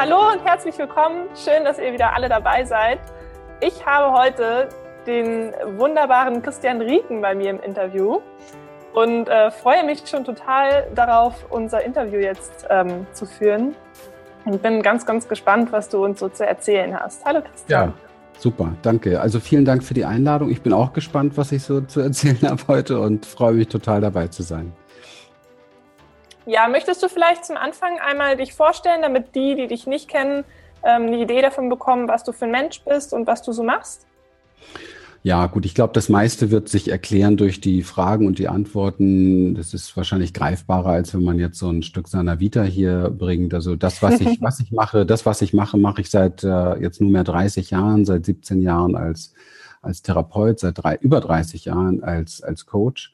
hallo und herzlich willkommen. Schön, dass ihr wieder alle dabei seid. Ich habe heute den wunderbaren Christian Rieken bei mir im Interview und äh, freue mich schon total darauf, unser Interview jetzt ähm, zu führen. Und bin ganz, ganz gespannt, was du uns so zu erzählen hast. Hallo Christian. Ja. Super, danke. Also vielen Dank für die Einladung. Ich bin auch gespannt, was ich so zu erzählen habe heute und freue mich total dabei zu sein. Ja, möchtest du vielleicht zum Anfang einmal dich vorstellen, damit die, die dich nicht kennen, ähm, eine Idee davon bekommen, was du für ein Mensch bist und was du so machst? Ja, gut, ich glaube, das meiste wird sich erklären durch die Fragen und die Antworten. Das ist wahrscheinlich greifbarer, als wenn man jetzt so ein Stück seiner Vita hier bringt. Also das, was ich, was ich mache, das, was ich mache, mache ich seit äh, jetzt nunmehr 30 Jahren, seit 17 Jahren als, als Therapeut, seit drei, über 30 Jahren als, als Coach.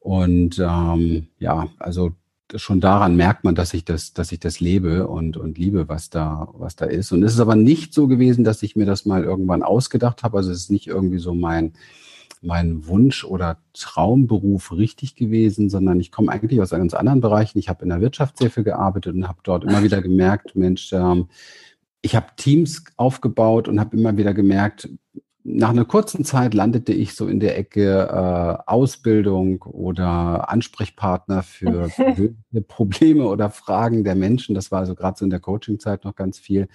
Und ähm, ja, also schon daran merkt man, dass ich das, dass ich das lebe und, und liebe, was da, was da ist. Und es ist aber nicht so gewesen, dass ich mir das mal irgendwann ausgedacht habe. Also es ist nicht irgendwie so mein, mein Wunsch oder Traumberuf richtig gewesen, sondern ich komme eigentlich aus ganz anderen Bereichen. Ich habe in der Wirtschaft sehr viel gearbeitet und habe dort immer wieder gemerkt, Mensch, ähm, ich habe Teams aufgebaut und habe immer wieder gemerkt, nach einer kurzen Zeit landete ich so in der Ecke äh, Ausbildung oder Ansprechpartner für Probleme oder Fragen der Menschen. Das war also gerade so in der Coaching-Zeit noch ganz viel.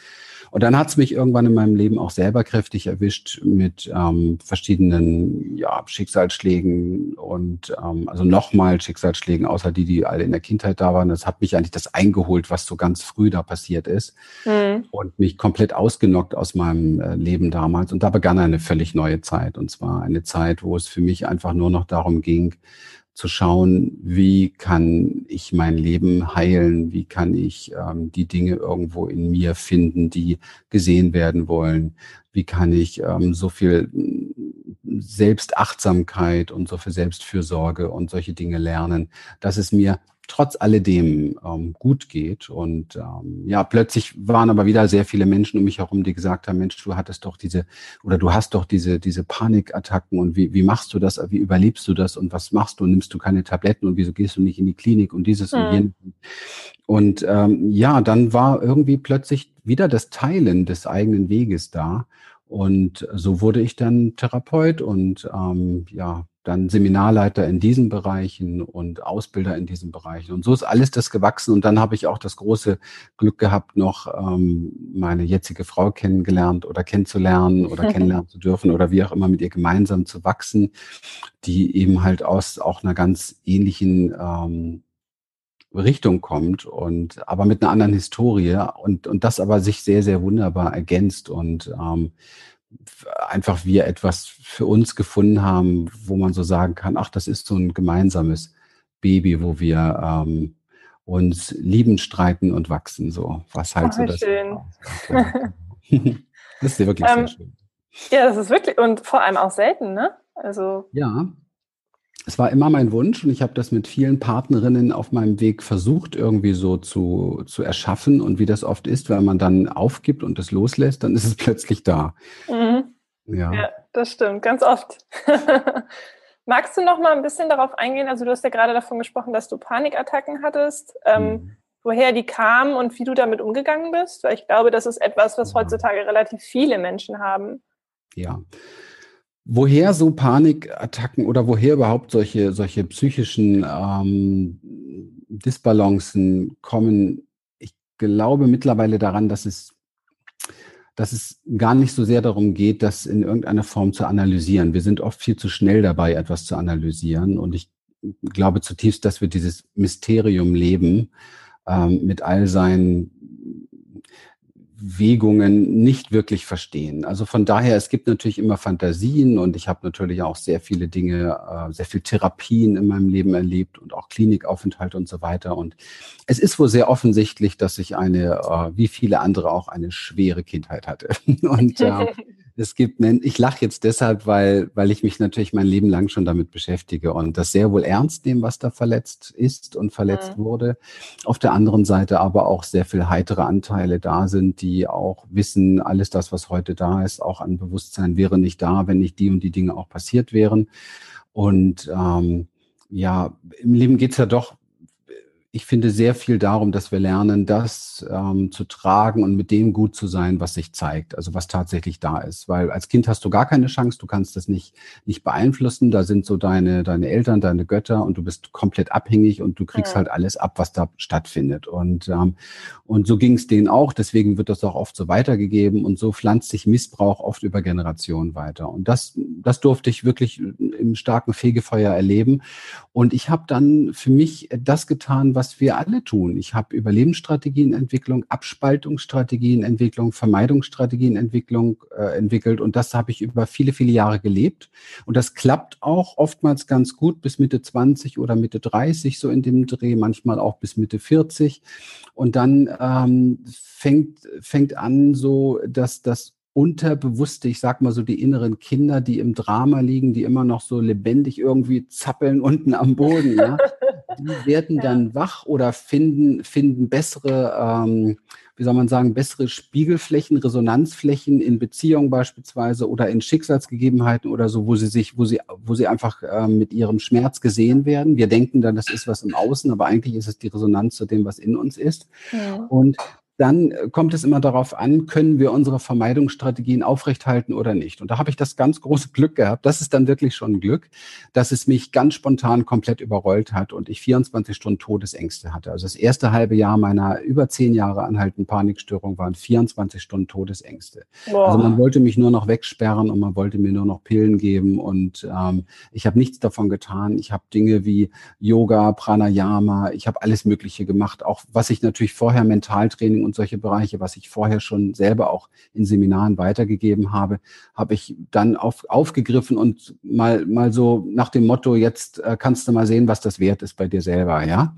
Und dann hat es mich irgendwann in meinem Leben auch selber kräftig erwischt mit ähm, verschiedenen ja, Schicksalsschlägen und ähm, also nochmal Schicksalsschlägen, außer die, die alle in der Kindheit da waren. Das hat mich eigentlich das eingeholt, was so ganz früh da passiert ist mhm. und mich komplett ausgenockt aus meinem äh, Leben damals. Und da begann eine völlig neue Zeit. Und zwar eine Zeit, wo es für mich einfach nur noch darum ging, zu schauen, wie kann ich mein Leben heilen, wie kann ich ähm, die Dinge irgendwo in mir finden, die gesehen werden wollen, wie kann ich ähm, so viel Selbstachtsamkeit und so viel Selbstfürsorge und solche Dinge lernen, dass es mir trotz alledem ähm, gut geht. Und ähm, ja, plötzlich waren aber wieder sehr viele Menschen um mich herum, die gesagt haben, Mensch, du hattest doch diese oder du hast doch diese, diese Panikattacken und wie, wie machst du das, wie überlebst du das und was machst du? Nimmst du keine Tabletten und wieso gehst du nicht in die Klinik und dieses mhm. und jenes? Und ähm, ja, dann war irgendwie plötzlich wieder das Teilen des eigenen Weges da. Und so wurde ich dann Therapeut und ähm, ja, dann Seminarleiter in diesen Bereichen und Ausbilder in diesen Bereichen. Und so ist alles das gewachsen. Und dann habe ich auch das große Glück gehabt, noch ähm, meine jetzige Frau kennengelernt oder kennenzulernen oder kennenlernen zu dürfen oder wie auch immer mit ihr gemeinsam zu wachsen, die eben halt aus auch einer ganz ähnlichen ähm, Richtung kommt und aber mit einer anderen Historie und, und das aber sich sehr, sehr wunderbar ergänzt und ähm, einfach wir etwas für uns gefunden haben, wo man so sagen kann, ach, das ist so ein gemeinsames Baby, wo wir ähm, uns lieben, streiten und wachsen, so was halt ach, so das. Schön. das ist ja wirklich ähm, sehr schön. Ja, das ist wirklich und vor allem auch selten, ne? Also ja, es war immer mein Wunsch und ich habe das mit vielen Partnerinnen auf meinem Weg versucht, irgendwie so zu, zu erschaffen. Und wie das oft ist, wenn man dann aufgibt und es loslässt, dann ist es plötzlich da. Mhm. Ja. ja, das stimmt, ganz oft. Magst du noch mal ein bisschen darauf eingehen? Also du hast ja gerade davon gesprochen, dass du Panikattacken hattest. Ähm, mhm. Woher die kamen und wie du damit umgegangen bist? Weil ich glaube, das ist etwas, was heutzutage relativ viele Menschen haben. Ja, Woher so Panikattacken oder woher überhaupt solche, solche psychischen ähm, Disbalancen kommen, ich glaube mittlerweile daran, dass es, dass es gar nicht so sehr darum geht, das in irgendeiner Form zu analysieren. Wir sind oft viel zu schnell dabei, etwas zu analysieren. Und ich glaube zutiefst, dass wir dieses Mysterium leben ähm, mit all seinen Wegungen nicht wirklich verstehen. Also von daher, es gibt natürlich immer Fantasien und ich habe natürlich auch sehr viele Dinge, äh, sehr viel Therapien in meinem Leben erlebt und auch Klinikaufenthalte und so weiter. Und es ist wohl sehr offensichtlich, dass ich eine, äh, wie viele andere auch, eine schwere Kindheit hatte. und äh, es gibt ich lache jetzt deshalb, weil, weil ich mich natürlich mein Leben lang schon damit beschäftige und das sehr wohl ernst nehme, was da verletzt ist und verletzt mhm. wurde. Auf der anderen Seite aber auch sehr viel heitere Anteile da sind, die auch wissen, alles das, was heute da ist, auch an Bewusstsein wäre nicht da, wenn nicht die und die Dinge auch passiert wären. Und ähm, ja, im Leben geht's ja doch ich finde sehr viel darum, dass wir lernen, das ähm, zu tragen und mit dem gut zu sein, was sich zeigt, also was tatsächlich da ist. Weil als Kind hast du gar keine Chance, du kannst das nicht, nicht beeinflussen. Da sind so deine, deine Eltern, deine Götter und du bist komplett abhängig und du kriegst ja. halt alles ab, was da stattfindet. Und, ähm, und so ging es denen auch. Deswegen wird das auch oft so weitergegeben und so pflanzt sich Missbrauch oft über Generationen weiter. Und das, das durfte ich wirklich im starken Fegefeuer erleben. Und ich habe dann für mich das getan, was wir alle tun. Ich habe Überlebensstrategienentwicklung, Abspaltungsstrategienentwicklung, Vermeidungsstrategienentwicklung äh, entwickelt und das habe ich über viele, viele Jahre gelebt. Und das klappt auch oftmals ganz gut bis Mitte 20 oder Mitte 30, so in dem Dreh, manchmal auch bis Mitte 40. Und dann ähm, fängt, fängt an so, dass das unterbewusste, ich sag mal so die inneren Kinder, die im Drama liegen, die immer noch so lebendig irgendwie zappeln unten am Boden, ja, die werden ja. dann wach oder finden, finden bessere, ähm, wie soll man sagen, bessere Spiegelflächen, Resonanzflächen in Beziehungen beispielsweise oder in Schicksalsgegebenheiten oder so, wo sie sich, wo sie, wo sie einfach äh, mit ihrem Schmerz gesehen werden. Wir denken dann, das ist was im Außen, aber eigentlich ist es die Resonanz zu dem, was in uns ist. Ja. Und dann äh, kommt es immer darauf an, können wir unsere Vermeidungsstrategien aufrechthalten oder nicht. Und da habe ich das ganz große Glück gehabt. Das ist dann wirklich schon ein Glück, dass es mich ganz spontan komplett überrollt hat und ich 24 Stunden Todesängste hatte. Also das erste halbe Jahr meiner über zehn Jahre anhaltenden Panikstörung waren 24 Stunden Todesängste. Boah. Also man wollte mich nur noch wegsperren und man wollte mir nur noch Pillen geben und ähm, ich habe nichts davon getan. Ich habe Dinge wie Yoga, Pranayama, ich habe alles Mögliche gemacht, auch was ich natürlich vorher Mentaltraining und solche Bereiche, was ich vorher schon selber auch in Seminaren weitergegeben habe, habe ich dann auf, aufgegriffen und mal, mal so nach dem Motto, jetzt äh, kannst du mal sehen, was das wert ist bei dir selber, ja.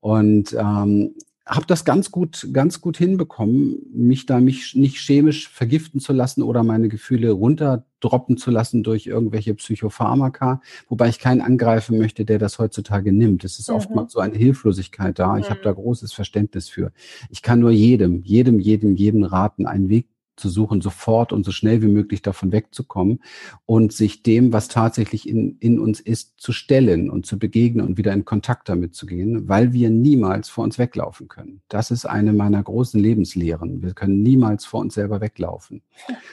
Und ähm, habe das ganz gut, ganz gut hinbekommen, mich da mich nicht chemisch vergiften zu lassen oder meine Gefühle runterdroppen zu lassen durch irgendwelche Psychopharmaka, wobei ich keinen angreifen möchte, der das heutzutage nimmt. Es ist mhm. oftmals so eine Hilflosigkeit da. Ich mhm. habe da großes Verständnis für. Ich kann nur jedem, jedem, jedem, jedem raten, einen Weg zu suchen, sofort und so schnell wie möglich davon wegzukommen und sich dem, was tatsächlich in, in uns ist, zu stellen und zu begegnen und wieder in Kontakt damit zu gehen, weil wir niemals vor uns weglaufen können. Das ist eine meiner großen Lebenslehren. Wir können niemals vor uns selber weglaufen.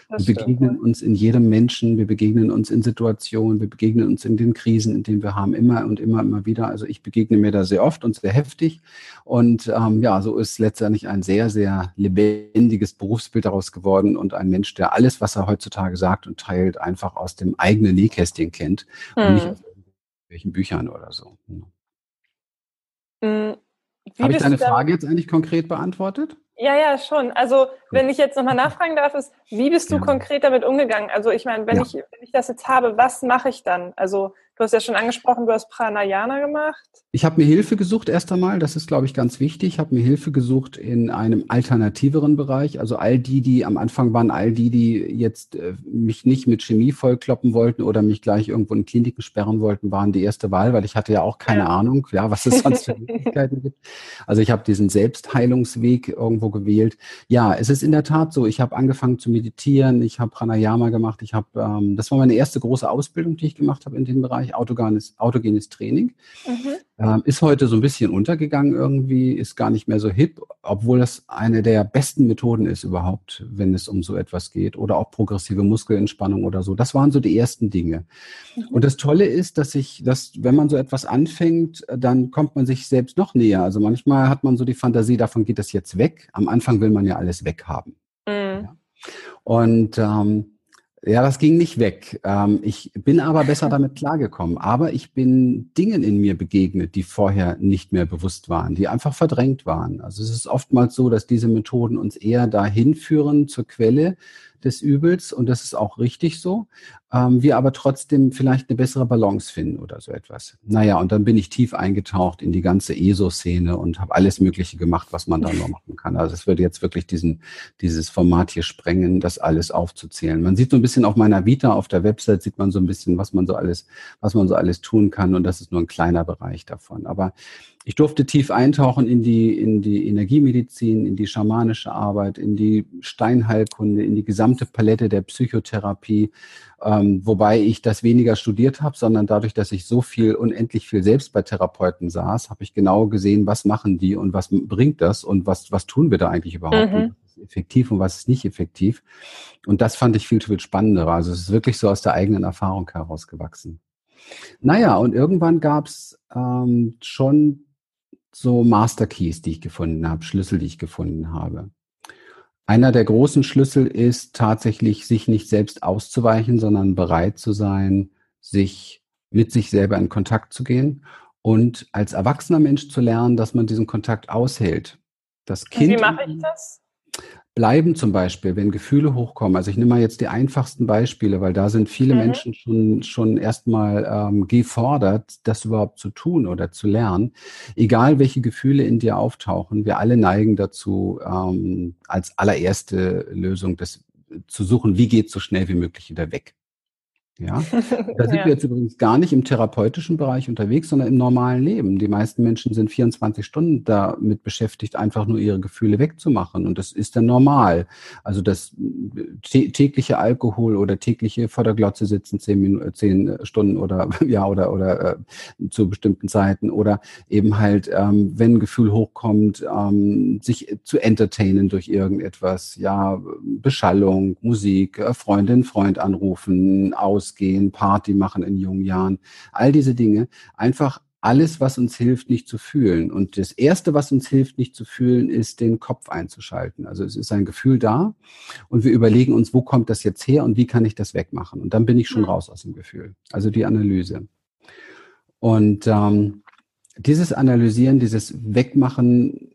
Das wir begegnen stimmt. uns in jedem Menschen, wir begegnen uns in Situationen, wir begegnen uns in den Krisen, in denen wir haben, immer und immer, immer wieder. Also ich begegne mir da sehr oft und sehr heftig. Und ähm, ja, so ist letztendlich ein sehr, sehr lebendiges Berufsbild daraus geworden geworden und ein Mensch, der alles, was er heutzutage sagt und teilt, einfach aus dem eigenen Nähkästchen kennt hm. und nicht hm. aus irgendwelchen Büchern oder so. Hm. Habe ich deine Frage jetzt eigentlich konkret beantwortet? Ja, ja, schon. Also, wenn ich jetzt nochmal nachfragen darf, ist, wie bist du ja. konkret damit umgegangen? Also, ich meine, wenn, ja. ich, wenn ich das jetzt habe, was mache ich dann? Also, Du hast ja schon angesprochen, du hast Pranayana gemacht. Ich habe mir Hilfe gesucht erst einmal, das ist, glaube ich, ganz wichtig. Ich habe mir Hilfe gesucht in einem alternativeren Bereich. Also all die, die am Anfang waren, all die, die jetzt äh, mich nicht mit Chemie vollkloppen wollten oder mich gleich irgendwo in Kliniken sperren wollten, waren die erste Wahl, weil ich hatte ja auch keine ja. Ahnung, ja, was es sonst für Möglichkeiten gibt. Also ich habe diesen Selbstheilungsweg irgendwo gewählt. Ja, es ist in der Tat so. Ich habe angefangen zu meditieren, ich habe Pranayama gemacht, ich habe, ähm, das war meine erste große Ausbildung, die ich gemacht habe in dem Bereich autogenes, autogenes Training. Mhm. Ähm, ist heute so ein bisschen untergegangen irgendwie, ist gar nicht mehr so hip, obwohl das eine der besten Methoden ist überhaupt, wenn es um so etwas geht. Oder auch progressive Muskelentspannung oder so. Das waren so die ersten Dinge. Mhm. Und das Tolle ist, dass ich, dass, wenn man so etwas anfängt, dann kommt man sich selbst noch näher. Also manchmal hat man so die Fantasie, davon geht das jetzt weg. Am Anfang will man ja alles weghaben. Mhm. Ja. Und ähm, ja, das ging nicht weg. Ähm, ich bin aber besser damit klargekommen. Aber ich bin Dingen in mir begegnet, die vorher nicht mehr bewusst waren, die einfach verdrängt waren. Also es ist oftmals so, dass diese Methoden uns eher dahin führen zur Quelle, des Übels und das ist auch richtig so. Ähm, wir aber trotzdem vielleicht eine bessere Balance finden oder so etwas. Naja, und dann bin ich tief eingetaucht in die ganze ESO-Szene und habe alles Mögliche gemacht, was man da nur machen kann. Also es würde jetzt wirklich diesen, dieses Format hier sprengen, das alles aufzuzählen. Man sieht so ein bisschen auf meiner Vita, auf der Website sieht man so ein bisschen, was man so alles, was man so alles tun kann und das ist nur ein kleiner Bereich davon. Aber ich durfte tief eintauchen in die, in die Energiemedizin, in die schamanische Arbeit, in die Steinheilkunde, in die gesamte Palette der Psychotherapie, ähm, wobei ich das weniger studiert habe, sondern dadurch, dass ich so viel, unendlich viel selbst bei Therapeuten saß, habe ich genau gesehen, was machen die und was bringt das und was, was tun wir da eigentlich überhaupt? Mhm. Was ist effektiv und was ist nicht effektiv? Und das fand ich viel, viel spannender. Also es ist wirklich so aus der eigenen Erfahrung herausgewachsen. Naja, und irgendwann gab es ähm, schon so Master Keys, die ich gefunden habe, Schlüssel, die ich gefunden habe. Einer der großen Schlüssel ist tatsächlich, sich nicht selbst auszuweichen, sondern bereit zu sein, sich mit sich selber in Kontakt zu gehen und als erwachsener Mensch zu lernen, dass man diesen Kontakt aushält. Das Kind. Wie mache ich das? Bleiben zum Beispiel, wenn Gefühle hochkommen. Also ich nehme mal jetzt die einfachsten Beispiele, weil da sind viele mhm. Menschen schon, schon erstmal ähm, gefordert, das überhaupt zu tun oder zu lernen. Egal welche Gefühle in dir auftauchen, wir alle neigen dazu, ähm, als allererste Lösung das zu suchen, wie geht so schnell wie möglich wieder weg. Ja, da sind ja. wir jetzt übrigens gar nicht im therapeutischen Bereich unterwegs, sondern im normalen Leben. Die meisten Menschen sind 24 Stunden damit beschäftigt, einfach nur ihre Gefühle wegzumachen. Und das ist dann normal. Also das tägliche Alkohol oder tägliche vor der Glotze sitzen, zehn, Minuten, zehn Stunden oder ja oder oder äh, zu bestimmten Zeiten oder eben halt, ähm, wenn ein Gefühl hochkommt, ähm, sich zu entertainen durch irgendetwas, ja Beschallung, Musik, äh, Freundin, Freund anrufen, aus ausgehen, Party machen in jungen Jahren, all diese Dinge. Einfach alles, was uns hilft, nicht zu fühlen. Und das Erste, was uns hilft, nicht zu fühlen, ist, den Kopf einzuschalten. Also es ist ein Gefühl da und wir überlegen uns, wo kommt das jetzt her und wie kann ich das wegmachen? Und dann bin ich schon raus aus dem Gefühl. Also die Analyse. Und ähm, dieses Analysieren, dieses Wegmachen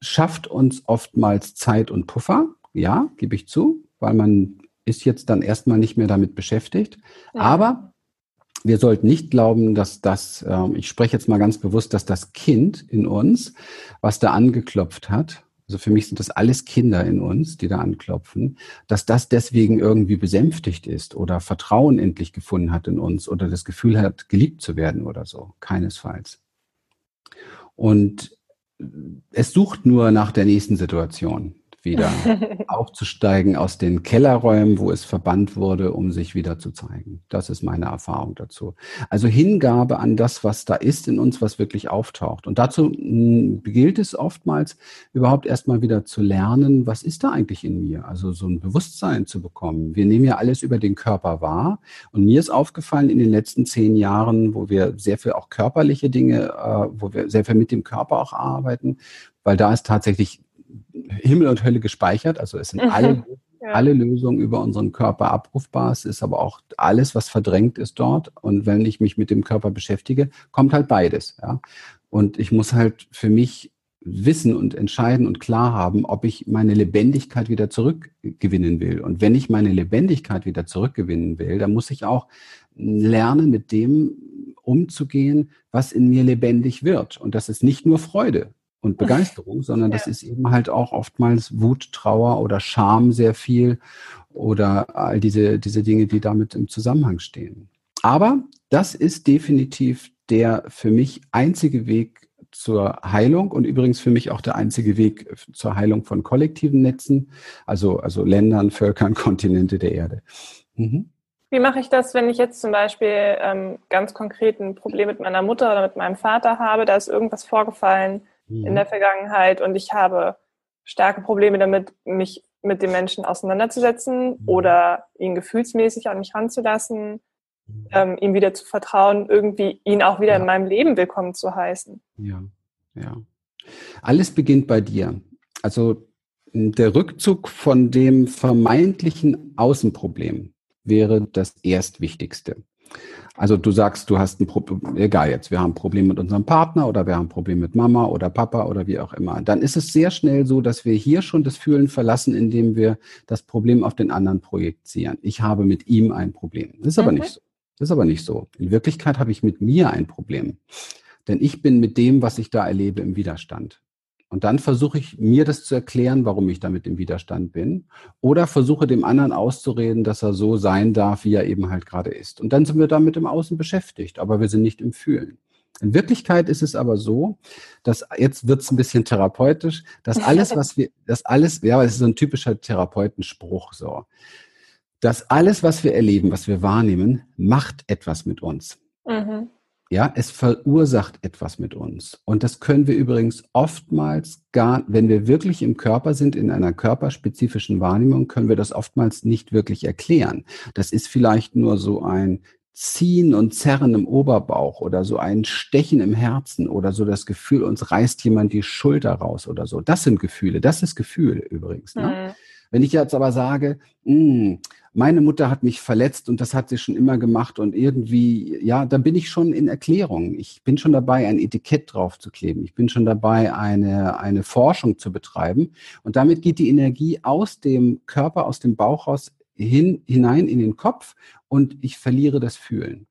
schafft uns oftmals Zeit und Puffer. Ja, gebe ich zu, weil man ist jetzt dann erstmal nicht mehr damit beschäftigt. Ja. Aber wir sollten nicht glauben, dass das, äh, ich spreche jetzt mal ganz bewusst, dass das Kind in uns, was da angeklopft hat, also für mich sind das alles Kinder in uns, die da anklopfen, dass das deswegen irgendwie besänftigt ist oder Vertrauen endlich gefunden hat in uns oder das Gefühl hat, geliebt zu werden oder so. Keinesfalls. Und es sucht nur nach der nächsten Situation wieder aufzusteigen aus den Kellerräumen, wo es verbannt wurde, um sich wieder zu zeigen. Das ist meine Erfahrung dazu. Also Hingabe an das, was da ist in uns, was wirklich auftaucht. Und dazu hm, gilt es oftmals überhaupt erstmal wieder zu lernen, was ist da eigentlich in mir? Also so ein Bewusstsein zu bekommen. Wir nehmen ja alles über den Körper wahr. Und mir ist aufgefallen in den letzten zehn Jahren, wo wir sehr viel auch körperliche Dinge, äh, wo wir sehr viel mit dem Körper auch arbeiten, weil da ist tatsächlich Himmel und Hölle gespeichert. Also es sind mhm. alle, ja. alle Lösungen über unseren Körper abrufbar. Es ist aber auch alles, was verdrängt ist dort. Und wenn ich mich mit dem Körper beschäftige, kommt halt beides. Ja? Und ich muss halt für mich wissen und entscheiden und klar haben, ob ich meine Lebendigkeit wieder zurückgewinnen will. Und wenn ich meine Lebendigkeit wieder zurückgewinnen will, dann muss ich auch lernen, mit dem umzugehen, was in mir lebendig wird. Und das ist nicht nur Freude und Begeisterung, sondern das ist eben halt auch oftmals Wut, Trauer oder Scham sehr viel oder all diese, diese Dinge, die damit im Zusammenhang stehen. Aber das ist definitiv der für mich einzige Weg zur Heilung und übrigens für mich auch der einzige Weg zur Heilung von kollektiven Netzen, also, also Ländern, Völkern, Kontinente der Erde. Mhm. Wie mache ich das, wenn ich jetzt zum Beispiel ähm, ganz konkret ein Problem mit meiner Mutter oder mit meinem Vater habe? Da ist irgendwas vorgefallen, mhm. in der Vergangenheit und ich habe starke Probleme damit, mich mit dem Menschen auseinanderzusetzen mhm. oder ihn gefühlsmäßig an mich ranzulassen, mhm. ähm, ihm wieder zu vertrauen, irgendwie ihn auch wieder ja. in meinem Leben willkommen zu heißen. Ja, ja. Alles beginnt bei dir. Also der Rückzug von dem vermeintlichen Außenproblem wäre das Erstwichtigste. Also du sagst, du hast ein Problem, egal jetzt, wir haben ein Problem mit unserem Partner oder wir haben ein Problem mit Mama oder Papa oder wie auch immer. Dann ist es sehr schnell so, dass wir hier schon das Fühlen verlassen, indem wir das Problem auf den anderen projizieren. Ich habe mit ihm ein Problem. Das ist aber mhm. nicht so. Das ist aber nicht so. In Wirklichkeit habe ich mit mir ein Problem. Denn ich bin mit dem, was ich da erlebe, im Widerstand. Und dann versuche ich mir das zu erklären, warum ich damit im Widerstand bin. Oder versuche dem anderen auszureden, dass er so sein darf, wie er eben halt gerade ist. Und dann sind wir damit im Außen beschäftigt, aber wir sind nicht im Fühlen. In Wirklichkeit ist es aber so, dass jetzt wird es ein bisschen therapeutisch, dass alles, was wir, dass alles, ja, es ist so ein typischer Therapeutenspruch so, dass alles, was wir erleben, was wir wahrnehmen, macht etwas mit uns. Mhm. Ja, es verursacht etwas mit uns. Und das können wir übrigens oftmals gar, wenn wir wirklich im Körper sind, in einer körperspezifischen Wahrnehmung, können wir das oftmals nicht wirklich erklären. Das ist vielleicht nur so ein Ziehen und Zerren im Oberbauch oder so ein Stechen im Herzen oder so das Gefühl, uns reißt jemand die Schulter raus oder so. Das sind Gefühle. Das ist Gefühl übrigens. Ne? Mhm. Wenn ich jetzt aber sage, mh, hm, meine Mutter hat mich verletzt und das hat sie schon immer gemacht und irgendwie, ja, da bin ich schon in Erklärung. Ich bin schon dabei, ein Etikett drauf zu kleben. Ich bin schon dabei, eine, eine Forschung zu betreiben. Und damit geht die Energie aus dem Körper, aus dem Bauch raus hin, hinein in den Kopf und ich verliere das Fühlen.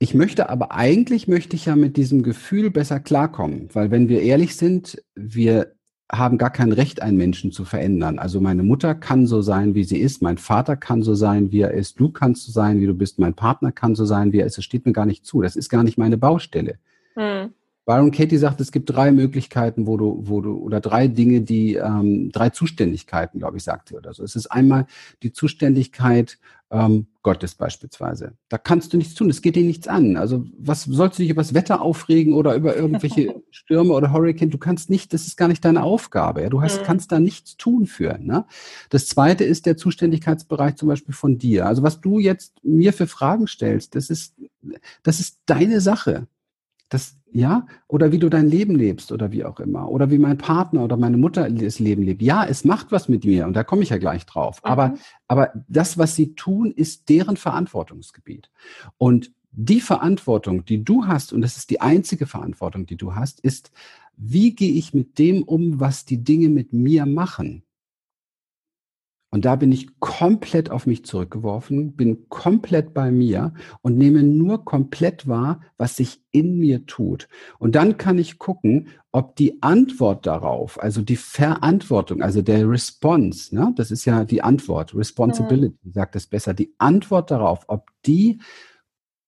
Ich möchte aber eigentlich möchte ich ja mit diesem Gefühl besser klarkommen, weil wenn wir ehrlich sind, wir haben gar kein Recht, einen Menschen zu verändern. Also meine Mutter kann so sein, wie sie ist, mein Vater kann so sein, wie er ist, du kannst so sein, wie du bist, mein Partner kann so sein, wie er ist. Das steht mir gar nicht zu. Das ist gar nicht meine Baustelle. Hm. Byron Katie sagt, es gibt drei Möglichkeiten, wo du, wo du, oder drei Dinge, die, ähm, drei Zuständigkeiten, glaube ich, sagt sie oder so. Es ist einmal die Zuständigkeit ähm, Gottes beispielsweise. Da kannst du nichts tun, es geht dir nichts an. Also was sollst du dich über das Wetter aufregen oder über irgendwelche Stürme oder Hurricane? Du kannst nicht, das ist gar nicht deine Aufgabe. Ja? Du hast, mhm. kannst da nichts tun für. Ne? Das zweite ist der Zuständigkeitsbereich zum Beispiel von dir. Also was du jetzt mir für Fragen stellst, das ist, das ist deine Sache. Das, ja, oder wie du dein Leben lebst oder wie auch immer. Oder wie mein Partner oder meine Mutter das Leben lebt. Ja, es macht was mit mir und da komme ich ja gleich drauf. Mhm. Aber, aber das, was sie tun, ist deren Verantwortungsgebiet. Und die Verantwortung, die du hast, und das ist die einzige Verantwortung, die du hast, ist, wie gehe ich mit dem um, was die Dinge mit mir machen? Und da bin ich komplett auf mich zurückgeworfen, bin komplett bei mir und nehme nur komplett wahr, was sich in mir tut. Und dann kann ich gucken, ob die Antwort darauf, also die Verantwortung, also der Response, ne, das ist ja die Antwort, Responsibility, sagt es besser, die Antwort darauf, ob die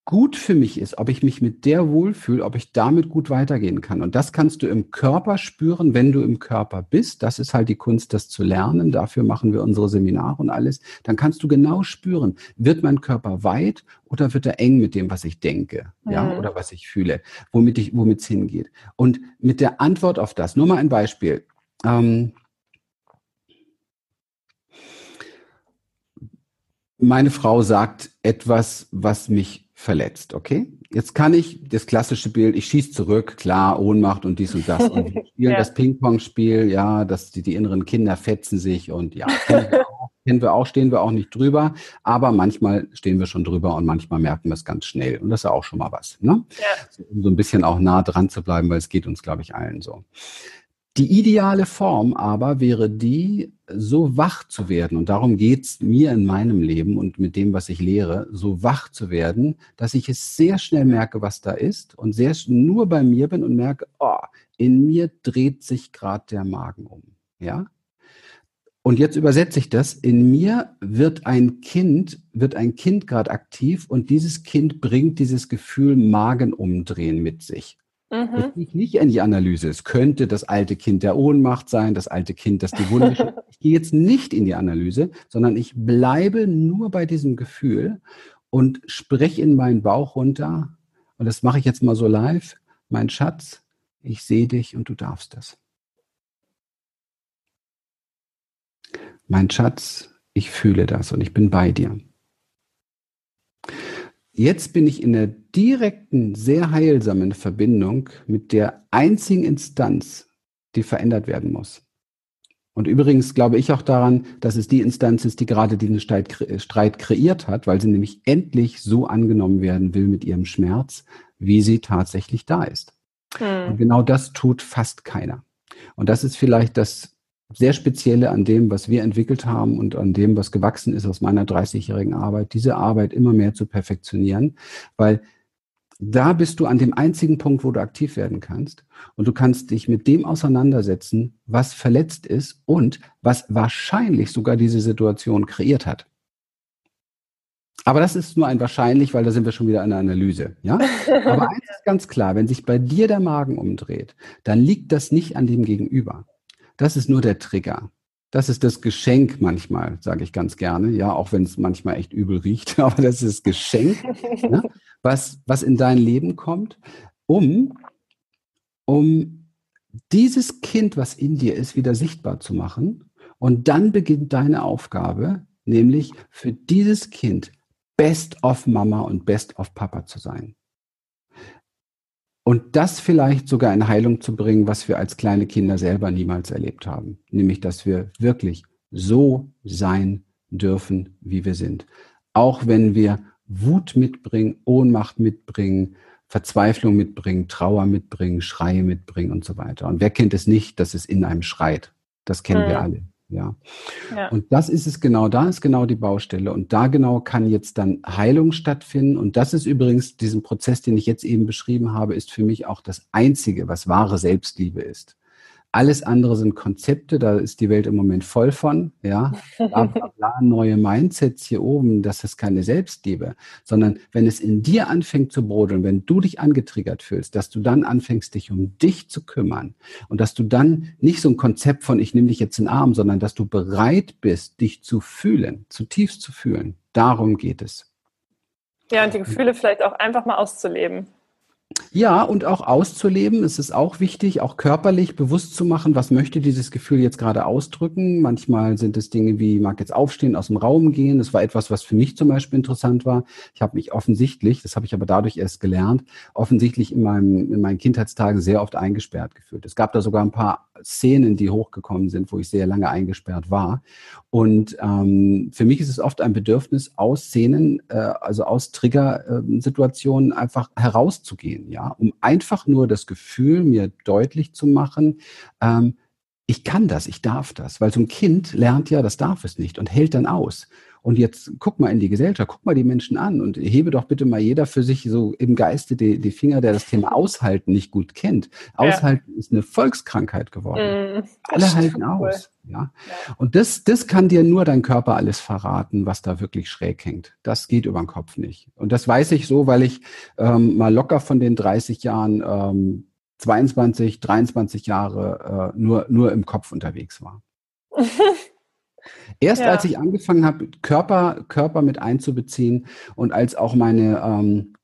gut für mich ist, ob ich mich mit der wohlfühle, ob ich damit gut weitergehen kann. Und das kannst du im Körper spüren, wenn du im Körper bist. Das ist halt die Kunst, das zu lernen. Dafür machen wir unsere Seminare und alles. Dann kannst du genau spüren, wird mein Körper weit oder wird er eng mit dem, was ich denke, mhm. ja, oder was ich fühle, womit ich, womit es hingeht. Und mit der Antwort auf das, nur mal ein Beispiel. Ähm, meine Frau sagt etwas, was mich verletzt, okay? Jetzt kann ich das klassische Bild, ich schieße zurück, klar, Ohnmacht und dies und das. Und wir spielen ja. das Ping-Pong-Spiel, ja, dass die, die inneren Kinder fetzen sich und ja, kennen wir, auch, kennen wir auch, stehen wir auch nicht drüber, aber manchmal stehen wir schon drüber und manchmal merken wir es ganz schnell. Und das ist ja auch schon mal was, ne? Ja. Um so ein bisschen auch nah dran zu bleiben, weil es geht uns, glaube ich, allen so. Die ideale Form aber wäre die, so wach zu werden. Und darum geht's mir in meinem Leben und mit dem, was ich lehre, so wach zu werden, dass ich es sehr schnell merke, was da ist und sehr nur bei mir bin und merke, oh, in mir dreht sich gerade der Magen um. Ja? Und jetzt übersetze ich das. In mir wird ein Kind, wird ein Kind gerade aktiv und dieses Kind bringt dieses Gefühl Magenumdrehen mit sich. Mhm. Gehe ich nicht in die Analyse. Es könnte das alte Kind der Ohnmacht sein, das alte Kind, das die Wunde. ich gehe jetzt nicht in die Analyse, sondern ich bleibe nur bei diesem Gefühl und spreche in meinen Bauch runter. Und das mache ich jetzt mal so live. Mein Schatz, ich sehe dich und du darfst das. Mein Schatz, ich fühle das und ich bin bei dir. Jetzt bin ich in der direkten, sehr heilsamen Verbindung mit der einzigen Instanz, die verändert werden muss. Und übrigens glaube ich auch daran, dass es die Instanz ist, die gerade diesen Streit kreiert hat, weil sie nämlich endlich so angenommen werden will mit ihrem Schmerz, wie sie tatsächlich da ist. Hm. Und genau das tut fast keiner. Und das ist vielleicht das sehr Spezielle an dem, was wir entwickelt haben und an dem, was gewachsen ist aus meiner 30-jährigen Arbeit, diese Arbeit immer mehr zu perfektionieren, weil da bist du an dem einzigen Punkt, wo du aktiv werden kannst und du kannst dich mit dem auseinandersetzen, was verletzt ist und was wahrscheinlich sogar diese Situation kreiert hat. Aber das ist nur ein wahrscheinlich, weil da sind wir schon wieder in der Analyse. Ja? Aber eins ist ganz klar, wenn sich bei dir der Magen umdreht, dann liegt das nicht an dem Gegenüber. Das ist nur der Trigger. Das ist das Geschenk manchmal, sage ich ganz gerne, ja, auch wenn es manchmal echt übel riecht, aber das ist das Geschenk, ja, was, was in dein Leben kommt, um, um dieses Kind, was in dir ist, wieder sichtbar zu machen. Und dann beginnt deine Aufgabe, nämlich für dieses Kind Best of Mama und Best of Papa zu sein. Und das vielleicht sogar in Heilung zu bringen, was wir als kleine Kinder selber niemals erlebt haben. Nämlich, dass wir wirklich so sein dürfen, wie wir sind. Auch wenn wir Wut mitbringen, Ohnmacht mitbringen, Verzweiflung mitbringen, Trauer mitbringen, Schreie mitbringen und so weiter. Und wer kennt es nicht, dass es in einem schreit? Das kennen mhm. wir alle. Ja. ja. Und das ist es genau, da ist genau die Baustelle. Und da genau kann jetzt dann Heilung stattfinden. Und das ist übrigens, diesen Prozess, den ich jetzt eben beschrieben habe, ist für mich auch das Einzige, was wahre Selbstliebe ist. Alles andere sind Konzepte, da ist die Welt im Moment voll von, ja. Bla, bla, bla, neue Mindsets hier oben, das ist keine Selbstliebe, sondern wenn es in dir anfängt zu brodeln, wenn du dich angetriggert fühlst, dass du dann anfängst, dich um dich zu kümmern und dass du dann nicht so ein Konzept von ich nehme dich jetzt in den Arm, sondern dass du bereit bist, dich zu fühlen, zutiefst zu fühlen. Darum geht es. Ja, und die Gefühle vielleicht auch einfach mal auszuleben. Ja, und auch auszuleben. Es ist auch wichtig, auch körperlich bewusst zu machen, was möchte dieses Gefühl jetzt gerade ausdrücken. Manchmal sind es Dinge wie, mag jetzt aufstehen, aus dem Raum gehen. Das war etwas, was für mich zum Beispiel interessant war. Ich habe mich offensichtlich, das habe ich aber dadurch erst gelernt, offensichtlich in, meinem, in meinen Kindheitstagen sehr oft eingesperrt gefühlt. Es gab da sogar ein paar Szenen, die hochgekommen sind, wo ich sehr lange eingesperrt war. Und ähm, für mich ist es oft ein Bedürfnis, aus Szenen, äh, also aus Trigger-Situationen äh, einfach herauszugehen, ja, um einfach nur das Gefühl mir deutlich zu machen, ähm, ich kann das, ich darf das, weil so ein Kind lernt ja, das darf es nicht und hält dann aus. Und jetzt guck mal in die Gesellschaft, guck mal die Menschen an und hebe doch bitte mal jeder für sich so im Geiste die, die Finger, der das Thema Aushalten nicht gut kennt. Aushalten ja. ist eine Volkskrankheit geworden. Mm, Alle halten aus. Ja? ja. Und das, das kann dir nur dein Körper alles verraten, was da wirklich schräg hängt. Das geht über den Kopf nicht. Und das weiß ich so, weil ich ähm, mal locker von den 30 Jahren ähm, 22, 23 Jahre äh, nur, nur im Kopf unterwegs war. Erst ja. als ich angefangen habe, Körper, Körper mit einzubeziehen und als auch meine, ähm,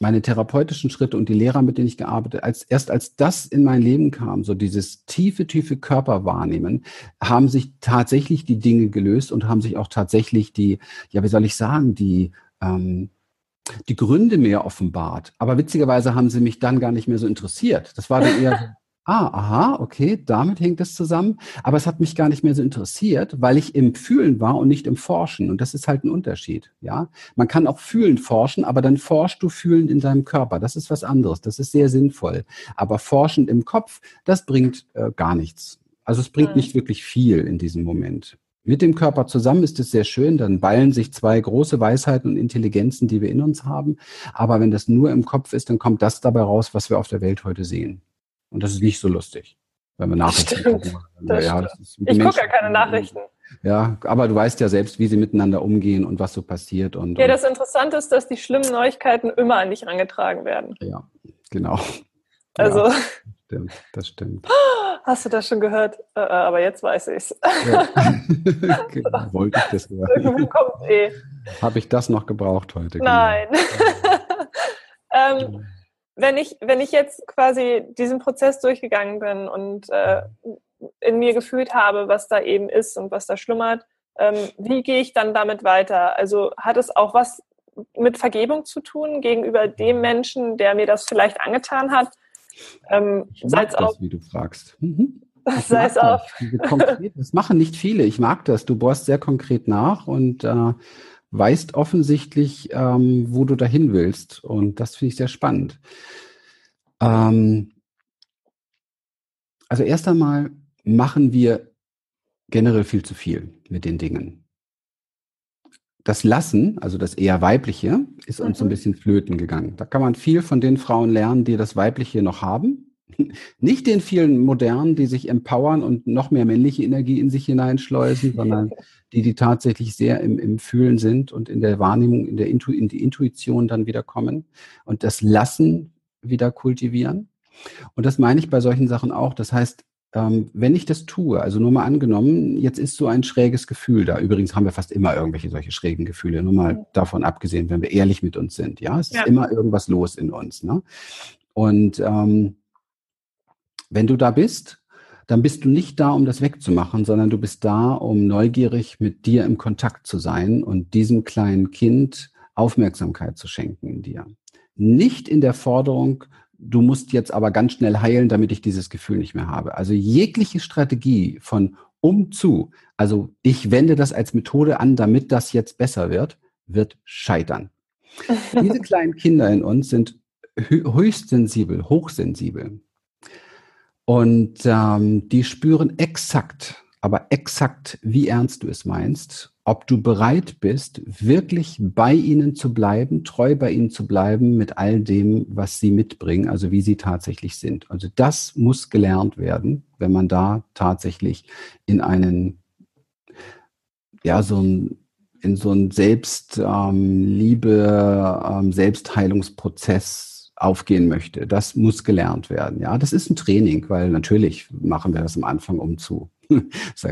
meine therapeutischen Schritte und die Lehrer, mit denen ich gearbeitet, als erst als das in mein Leben kam, so dieses tiefe, tiefe Körperwahrnehmen, haben sich tatsächlich die Dinge gelöst und haben sich auch tatsächlich die, ja, wie soll ich sagen, die ähm, die Gründe mehr offenbart. Aber witzigerweise haben sie mich dann gar nicht mehr so interessiert. Das war dann eher Ah, aha, okay, damit hängt es zusammen. Aber es hat mich gar nicht mehr so interessiert, weil ich im Fühlen war und nicht im Forschen. Und das ist halt ein Unterschied, ja. Man kann auch fühlen forschen, aber dann forschst du fühlend in deinem Körper. Das ist was anderes. Das ist sehr sinnvoll. Aber forschend im Kopf, das bringt äh, gar nichts. Also es bringt mhm. nicht wirklich viel in diesem Moment. Mit dem Körper zusammen ist es sehr schön, dann ballen sich zwei große Weisheiten und Intelligenzen, die wir in uns haben. Aber wenn das nur im Kopf ist, dann kommt das dabei raus, was wir auf der Welt heute sehen. Und das ist nicht so lustig, wenn wir Nachrichten gucken. Ja, ich gucke ja keine Nachrichten. Ja, aber du weißt ja selbst, wie sie miteinander umgehen und was so passiert. Und, ja, das Interessante ist, dass die schlimmen Neuigkeiten immer an dich herangetragen werden. Ja, genau. Also. Ja, stimmt, das stimmt. Hast du das schon gehört? Äh, äh aber jetzt weiß ich es. Ja. genau, wollte ich das hören. eh. Habe ich das noch gebraucht heute? Genau. Nein. ähm, wenn ich, wenn ich jetzt quasi diesen Prozess durchgegangen bin und äh, in mir gefühlt habe, was da eben ist und was da schlummert, ähm, wie gehe ich dann damit weiter? Also hat es auch was mit Vergebung zu tun gegenüber dem Menschen, der mir das vielleicht angetan hat? Ähm, ich mag das, auf, wie du fragst. Mhm. Sei es auf. Das machen nicht viele. Ich mag das. Du bohrst sehr konkret nach und äh, weißt offensichtlich, ähm, wo du dahin willst. Und das finde ich sehr spannend. Ähm, also erst einmal machen wir generell viel zu viel mit den Dingen. Das Lassen, also das eher weibliche, ist uns mhm. ein bisschen flöten gegangen. Da kann man viel von den Frauen lernen, die das weibliche noch haben. Nicht den vielen modernen, die sich empowern und noch mehr männliche Energie in sich hineinschleusen, sondern die, die tatsächlich sehr im, im Fühlen sind und in der Wahrnehmung, in, der Intu in die Intuition dann wieder kommen und das Lassen wieder kultivieren. Und das meine ich bei solchen Sachen auch. Das heißt, ähm, wenn ich das tue, also nur mal angenommen, jetzt ist so ein schräges Gefühl da. Übrigens haben wir fast immer irgendwelche solche schrägen Gefühle, nur mal davon abgesehen, wenn wir ehrlich mit uns sind. Ja, es ja. ist immer irgendwas los in uns. Ne? Und ähm, wenn du da bist, dann bist du nicht da, um das wegzumachen, sondern du bist da, um neugierig mit dir im Kontakt zu sein und diesem kleinen Kind Aufmerksamkeit zu schenken in dir. Nicht in der Forderung, du musst jetzt aber ganz schnell heilen, damit ich dieses Gefühl nicht mehr habe. Also jegliche Strategie von um zu, also ich wende das als Methode an, damit das jetzt besser wird, wird scheitern. Diese kleinen Kinder in uns sind höchst sensibel, hochsensibel. Und ähm, die spüren exakt, aber exakt, wie ernst du es meinst, ob du bereit bist, wirklich bei ihnen zu bleiben, treu bei ihnen zu bleiben mit all dem, was sie mitbringen, also wie sie tatsächlich sind. Also das muss gelernt werden, wenn man da tatsächlich in einen, ja, so ein in so einen Selbstliebe, ähm, ähm, Selbstheilungsprozess aufgehen möchte. Das muss gelernt werden. Ja, das ist ein Training, weil natürlich machen wir das am Anfang um zu. ja,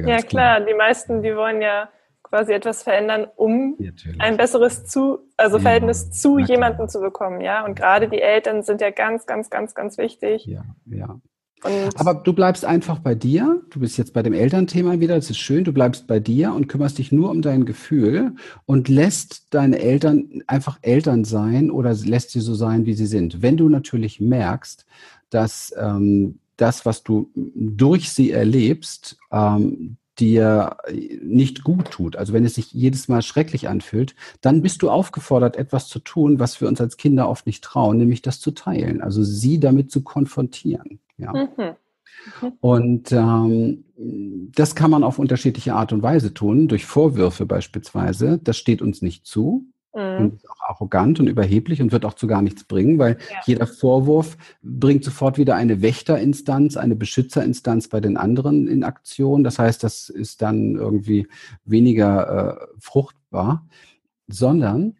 ja klar. Die meisten, die wollen ja quasi etwas verändern, um natürlich. ein besseres zu, also Verhältnis ja, zu jemandem zu bekommen. Ja, und gerade die Eltern sind ja ganz, ganz, ganz, ganz wichtig. Ja, ja. Und Aber du bleibst einfach bei dir. Du bist jetzt bei dem Elternthema wieder. Das ist schön. Du bleibst bei dir und kümmerst dich nur um dein Gefühl und lässt deine Eltern einfach Eltern sein oder lässt sie so sein, wie sie sind. Wenn du natürlich merkst, dass ähm, das, was du durch sie erlebst, ähm, dir nicht gut tut, also wenn es sich jedes Mal schrecklich anfühlt, dann bist du aufgefordert, etwas zu tun, was wir uns als Kinder oft nicht trauen, nämlich das zu teilen, also sie damit zu konfrontieren. Ja. Mhm. Mhm. Und ähm, das kann man auf unterschiedliche Art und Weise tun, durch Vorwürfe beispielsweise. Das steht uns nicht zu. Mhm. Und ist auch arrogant und überheblich und wird auch zu gar nichts bringen, weil ja. jeder Vorwurf bringt sofort wieder eine Wächterinstanz, eine Beschützerinstanz bei den anderen in Aktion. Das heißt, das ist dann irgendwie weniger äh, fruchtbar, sondern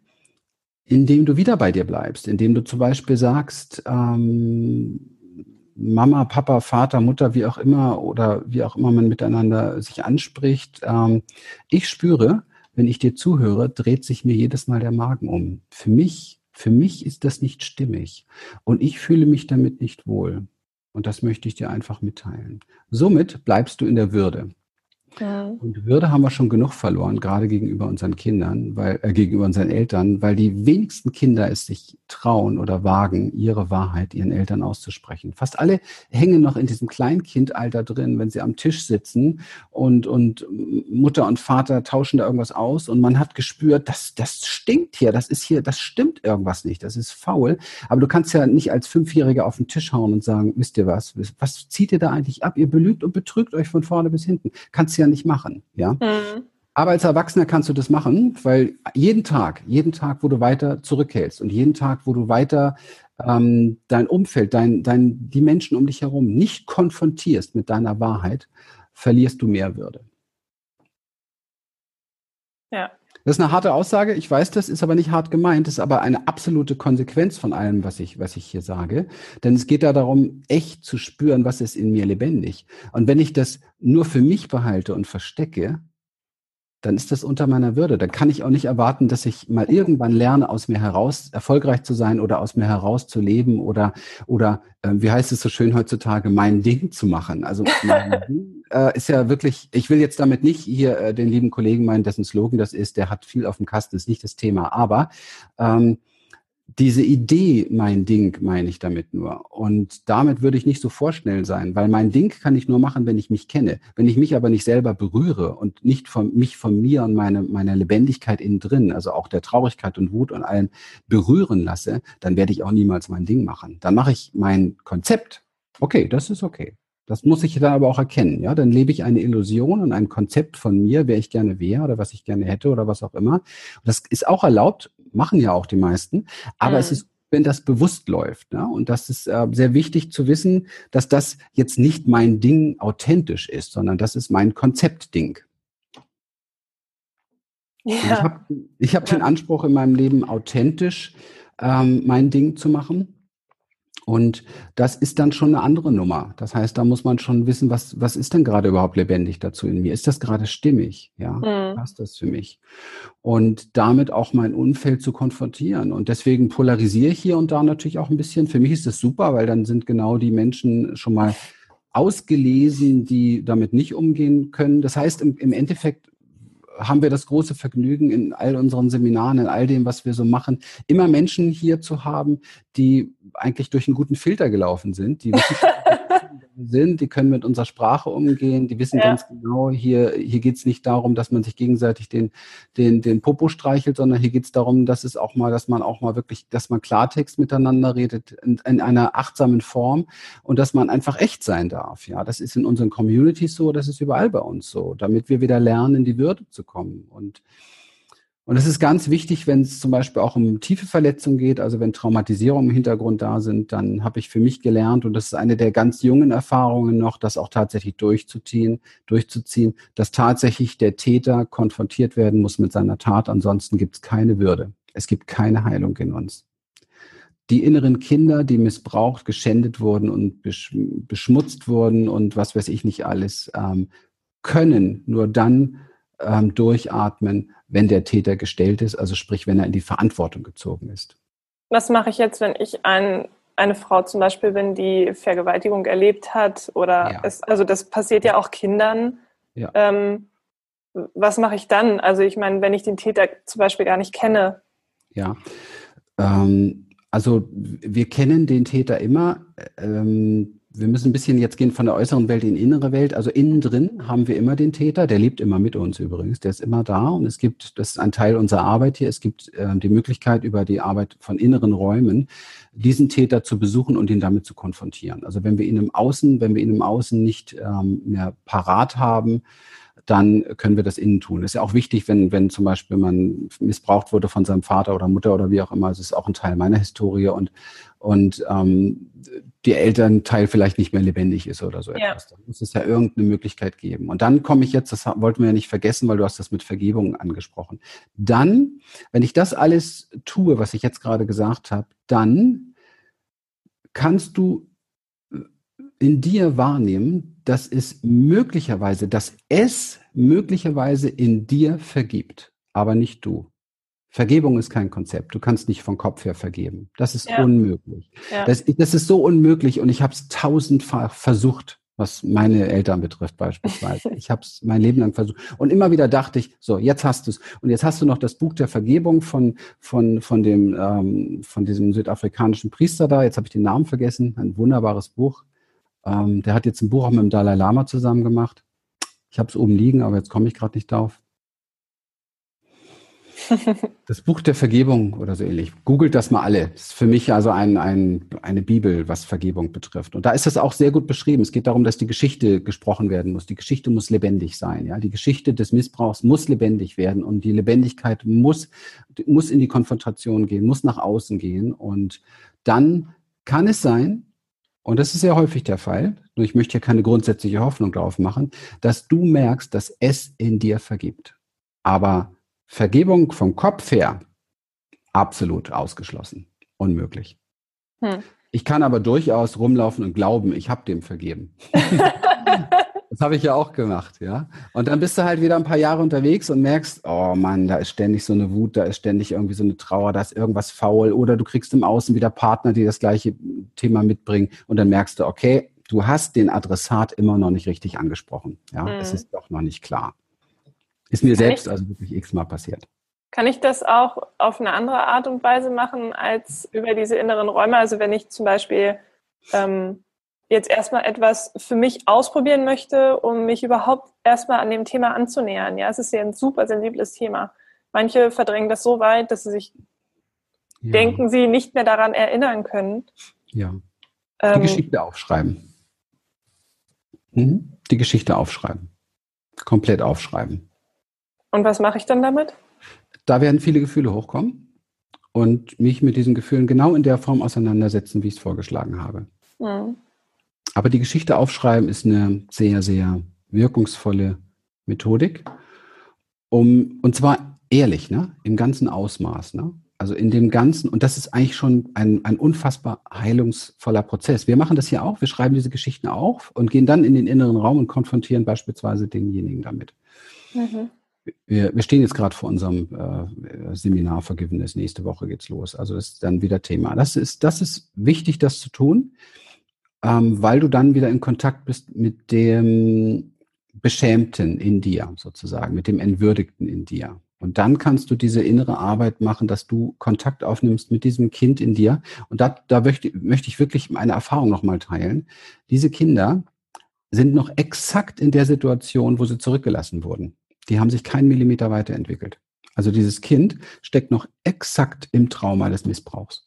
indem du wieder bei dir bleibst, indem du zum Beispiel sagst, ähm, Mama, Papa, Vater, Mutter, wie auch immer oder wie auch immer man miteinander sich anspricht. Ähm, ich spüre, wenn ich dir zuhöre, dreht sich mir jedes Mal der Magen um. Für mich, für mich ist das nicht stimmig und ich fühle mich damit nicht wohl. Und das möchte ich dir einfach mitteilen. Somit bleibst du in der Würde. Ja. Und Würde haben wir schon genug verloren, gerade gegenüber unseren Kindern, weil, äh, gegenüber unseren Eltern, weil die wenigsten Kinder es sich trauen oder wagen, ihre Wahrheit ihren Eltern auszusprechen. Fast alle hängen noch in diesem Kleinkindalter drin, wenn sie am Tisch sitzen und, und Mutter und Vater tauschen da irgendwas aus und man hat gespürt, das, das stinkt hier, das ist hier, das stimmt irgendwas nicht, das ist faul. Aber du kannst ja nicht als Fünfjähriger auf den Tisch hauen und sagen, wisst ihr was, was zieht ihr da eigentlich ab? Ihr belügt und betrügt euch von vorne bis hinten. Kannst ja ja nicht machen, ja. Mhm. Aber als Erwachsener kannst du das machen, weil jeden Tag, jeden Tag, wo du weiter zurückhältst und jeden Tag, wo du weiter ähm, dein Umfeld, dein, dein, die Menschen um dich herum nicht konfrontierst mit deiner Wahrheit, verlierst du mehr Würde. Ja. Das ist eine harte Aussage, ich weiß das, ist aber nicht hart gemeint, ist aber eine absolute Konsequenz von allem, was ich, was ich hier sage. Denn es geht da darum, echt zu spüren, was ist in mir lebendig. Und wenn ich das nur für mich behalte und verstecke, dann ist das unter meiner Würde. Dann kann ich auch nicht erwarten, dass ich mal irgendwann lerne, aus mir heraus erfolgreich zu sein oder aus mir heraus zu leben oder, oder äh, wie heißt es so schön heutzutage, mein Ding zu machen. Also mein Ding äh, ist ja wirklich, ich will jetzt damit nicht hier äh, den lieben Kollegen meinen, dessen Slogan das ist, der hat viel auf dem Kasten, ist nicht das Thema. Aber ähm, diese Idee, mein Ding, meine ich damit nur. Und damit würde ich nicht so vorschnell sein, weil mein Ding kann ich nur machen, wenn ich mich kenne. Wenn ich mich aber nicht selber berühre und nicht von, mich von mir und meine, meiner Lebendigkeit innen drin, also auch der Traurigkeit und Wut und allem berühren lasse, dann werde ich auch niemals mein Ding machen. Dann mache ich mein Konzept. Okay, das ist okay. Das muss ich dann aber auch erkennen. Ja, dann lebe ich eine Illusion und ein Konzept von mir, wer ich gerne wäre oder was ich gerne hätte oder was auch immer. Das ist auch erlaubt, machen ja auch die meisten. Aber mhm. es ist wenn das bewusst läuft. Ne? Und das ist äh, sehr wichtig zu wissen, dass das jetzt nicht mein Ding authentisch ist, sondern das ist mein Konzeptding. Ja. Ich habe hab ja. den Anspruch in meinem Leben authentisch ähm, mein Ding zu machen. Und das ist dann schon eine andere Nummer. Das heißt, da muss man schon wissen, was, was ist denn gerade überhaupt lebendig dazu in mir? Ist das gerade stimmig? Ja, mhm. passt das für mich? Und damit auch mein Umfeld zu konfrontieren. Und deswegen polarisiere ich hier und da natürlich auch ein bisschen. Für mich ist das super, weil dann sind genau die Menschen schon mal ausgelesen, die damit nicht umgehen können. Das heißt, im, im Endeffekt haben wir das große Vergnügen in all unseren Seminaren, in all dem, was wir so machen, immer Menschen hier zu haben, die eigentlich durch einen guten Filter gelaufen sind, die sind, die können mit unserer Sprache umgehen, die wissen ja. ganz genau, hier, hier geht es nicht darum, dass man sich gegenseitig den, den, den Popo streichelt, sondern hier geht es darum, dass es auch mal, dass man auch mal wirklich, dass man Klartext miteinander redet in, in einer achtsamen Form und dass man einfach echt sein darf. Ja, das ist in unseren Communities so, das ist überall bei uns so, damit wir wieder lernen, in die Würde zu kommen. Und und es ist ganz wichtig, wenn es zum Beispiel auch um tiefe Verletzungen geht, also wenn Traumatisierungen im Hintergrund da sind, dann habe ich für mich gelernt, und das ist eine der ganz jungen Erfahrungen noch, das auch tatsächlich durchzuziehen, durchzuziehen, dass tatsächlich der Täter konfrontiert werden muss mit seiner Tat, ansonsten gibt es keine Würde. Es gibt keine Heilung in uns. Die inneren Kinder, die missbraucht, geschändet wurden und beschmutzt wurden und was weiß ich nicht alles, ähm, können nur dann ähm, durchatmen, wenn der Täter gestellt ist, also sprich, wenn er in die Verantwortung gezogen ist. Was mache ich jetzt, wenn ich ein, eine Frau zum Beispiel bin, die Vergewaltigung erlebt hat oder ja. es, also das passiert ja auch Kindern. Ja. Ähm, was mache ich dann? Also ich meine, wenn ich den Täter zum Beispiel gar nicht kenne. Ja, ähm, also wir kennen den Täter immer. Ähm, wir müssen ein bisschen jetzt gehen von der äußeren Welt in die innere Welt. Also innen drin haben wir immer den Täter, der lebt immer mit uns übrigens, der ist immer da und es gibt, das ist ein Teil unserer Arbeit hier, es gibt äh, die Möglichkeit über die Arbeit von inneren Räumen, diesen Täter zu besuchen und ihn damit zu konfrontieren. Also wenn wir ihn im Außen, wenn wir ihn im Außen nicht ähm, mehr parat haben, dann können wir das innen tun. Das ist ja auch wichtig, wenn, wenn zum Beispiel man missbraucht wurde von seinem Vater oder Mutter oder wie auch immer. Das ist auch ein Teil meiner Historie und, und ähm, die Elternteil vielleicht nicht mehr lebendig ist oder so ja. etwas. Da muss es ja irgendeine Möglichkeit geben. Und dann komme ich jetzt, das wollten wir ja nicht vergessen, weil du hast das mit Vergebung angesprochen. Dann, wenn ich das alles tue, was ich jetzt gerade gesagt habe, dann kannst du in dir wahrnehmen, dass es möglicherweise, dass es möglicherweise in dir vergibt, aber nicht du. Vergebung ist kein Konzept. Du kannst nicht vom Kopf her vergeben. Das ist ja. unmöglich. Ja. Das, das, ist so unmöglich und ich habe es tausendfach versucht, was meine Eltern betrifft beispielsweise. Ich habe es mein Leben lang versucht und immer wieder dachte ich, so jetzt hast du es und jetzt hast du noch das Buch der Vergebung von von von dem ähm, von diesem südafrikanischen Priester da. Jetzt habe ich den Namen vergessen. Ein wunderbares Buch. Ähm, der hat jetzt ein Buch auch mit dem Dalai Lama zusammen gemacht. Ich habe es oben liegen, aber jetzt komme ich gerade nicht drauf. Das Buch der Vergebung oder so ähnlich. Googelt das mal alle. Das ist für mich also ein, ein, eine Bibel, was Vergebung betrifft. Und da ist das auch sehr gut beschrieben. Es geht darum, dass die Geschichte gesprochen werden muss. Die Geschichte muss lebendig sein. Ja? Die Geschichte des Missbrauchs muss lebendig werden. Und die Lebendigkeit muss, muss in die Konfrontation gehen, muss nach außen gehen. Und dann kann es sein, und das ist sehr häufig der Fall, nur ich möchte hier keine grundsätzliche Hoffnung darauf machen, dass du merkst, dass es in dir vergibt. Aber Vergebung vom Kopf her absolut ausgeschlossen. Unmöglich. Hm. Ich kann aber durchaus rumlaufen und glauben, ich habe dem vergeben. das habe ich ja auch gemacht, ja. Und dann bist du halt wieder ein paar Jahre unterwegs und merkst, oh Mann, da ist ständig so eine Wut, da ist ständig irgendwie so eine Trauer, da ist irgendwas faul oder du kriegst im Außen wieder Partner, die das gleiche Thema mitbringen und dann merkst du, okay, du hast den Adressat immer noch nicht richtig angesprochen, ja. Hm. Es ist doch noch nicht klar. Ist mir kann selbst ich, also wirklich x-mal passiert. Kann ich das auch auf eine andere Art und Weise machen als über diese inneren Räume? Also wenn ich zum Beispiel ähm, jetzt erstmal etwas für mich ausprobieren möchte, um mich überhaupt erstmal an dem Thema anzunähern. Ja, es ist ja ein super sensibles Thema. Manche verdrängen das so weit, dass sie sich ja. denken, sie nicht mehr daran erinnern können. Ja. Die ähm, Geschichte aufschreiben. Mhm. Die Geschichte aufschreiben. Komplett aufschreiben. Und was mache ich dann damit? Da werden viele Gefühle hochkommen. und mich mit diesen Gefühlen genau in der Form auseinandersetzen, wie ich es vorgeschlagen habe. Mhm. Aber die Geschichte aufschreiben ist eine sehr, sehr wirkungsvolle Methodik. Um, und zwar ehrlich, ne? im ganzen Ausmaß. Ne? Also in dem Ganzen, und das ist eigentlich schon ein, ein unfassbar heilungsvoller Prozess. Wir machen das hier auch, wir schreiben diese Geschichten auf und gehen dann in den inneren Raum und konfrontieren beispielsweise denjenigen damit. Mhm. Wir, wir, stehen jetzt gerade vor unserem äh, Seminar Vergiveness. Nächste Woche geht's los. Also das ist dann wieder Thema. Das ist, das ist wichtig, das zu tun, ähm, weil du dann wieder in Kontakt bist mit dem Beschämten in dir sozusagen, mit dem Entwürdigten in dir. Und dann kannst du diese innere Arbeit machen, dass du Kontakt aufnimmst mit diesem Kind in dir. Und da, da möchte, möchte ich wirklich meine Erfahrung nochmal teilen. Diese Kinder sind noch exakt in der Situation, wo sie zurückgelassen wurden. Die haben sich keinen Millimeter weiterentwickelt. Also dieses Kind steckt noch exakt im Trauma des Missbrauchs.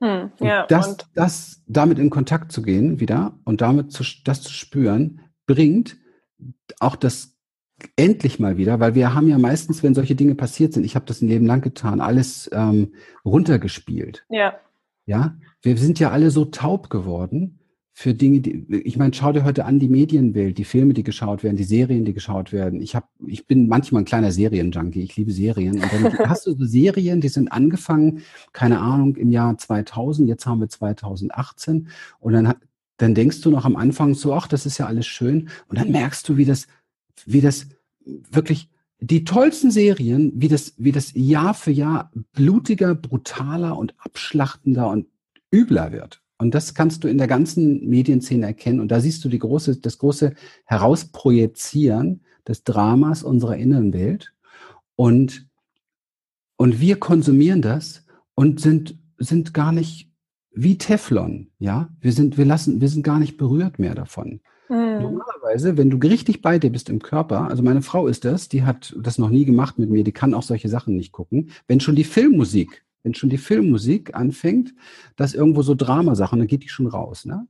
Hm, ja, und das, und das, damit in Kontakt zu gehen wieder und damit zu, das zu spüren, bringt auch das endlich mal wieder, weil wir haben ja meistens, wenn solche Dinge passiert sind, ich habe das ein Leben lang getan, alles ähm, runtergespielt. Ja. Ja, wir sind ja alle so taub geworden für Dinge, die, ich meine, schau dir heute an die Medienwelt, die Filme, die geschaut werden, die Serien, die geschaut werden. Ich habe, ich bin manchmal ein kleiner Serienjunkie, ich liebe Serien. Und dann hast du so Serien, die sind angefangen, keine Ahnung, im Jahr 2000, jetzt haben wir 2018. Und dann, dann denkst du noch am Anfang so, ach, das ist ja alles schön. Und dann merkst du, wie das, wie das wirklich die tollsten Serien, wie das, wie das Jahr für Jahr blutiger, brutaler und abschlachtender und übler wird. Und das kannst du in der ganzen Medienszene erkennen. Und da siehst du die große, das große Herausprojizieren des Dramas unserer Innenwelt. Und, und wir konsumieren das und sind, sind gar nicht wie Teflon, ja. Wir sind, wir lassen, wir sind gar nicht berührt mehr davon. Mhm. Normalerweise, wenn du richtig bei dir bist im Körper, also meine Frau ist das, die hat das noch nie gemacht mit mir, die kann auch solche Sachen nicht gucken. Wenn schon die Filmmusik, wenn schon die Filmmusik anfängt, dass irgendwo so Dramasachen, dann geht die schon raus, ne?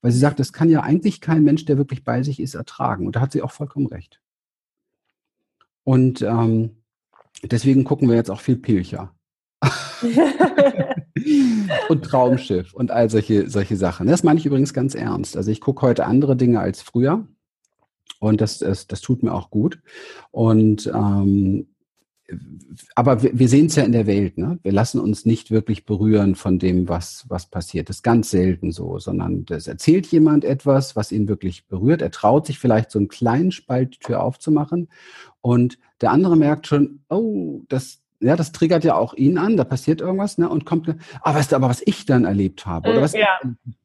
Weil sie sagt, das kann ja eigentlich kein Mensch, der wirklich bei sich ist, ertragen. Und da hat sie auch vollkommen recht. Und ähm, deswegen gucken wir jetzt auch viel Pilcher. und Traumschiff und all solche, solche Sachen. Das meine ich übrigens ganz ernst. Also ich gucke heute andere Dinge als früher und das, das, das tut mir auch gut. Und ähm, aber wir, sehen es ja in der Welt, ne? Wir lassen uns nicht wirklich berühren von dem, was, was passiert. Das ist ganz selten so, sondern das erzählt jemand etwas, was ihn wirklich berührt. Er traut sich vielleicht so einen kleinen Spalt die Tür aufzumachen und der andere merkt schon, oh, das, ja, das triggert ja auch ihn an, da passiert irgendwas, ne? Und kommt, ah, weißt du, aber was ich dann erlebt habe, oder mm, was? Ja.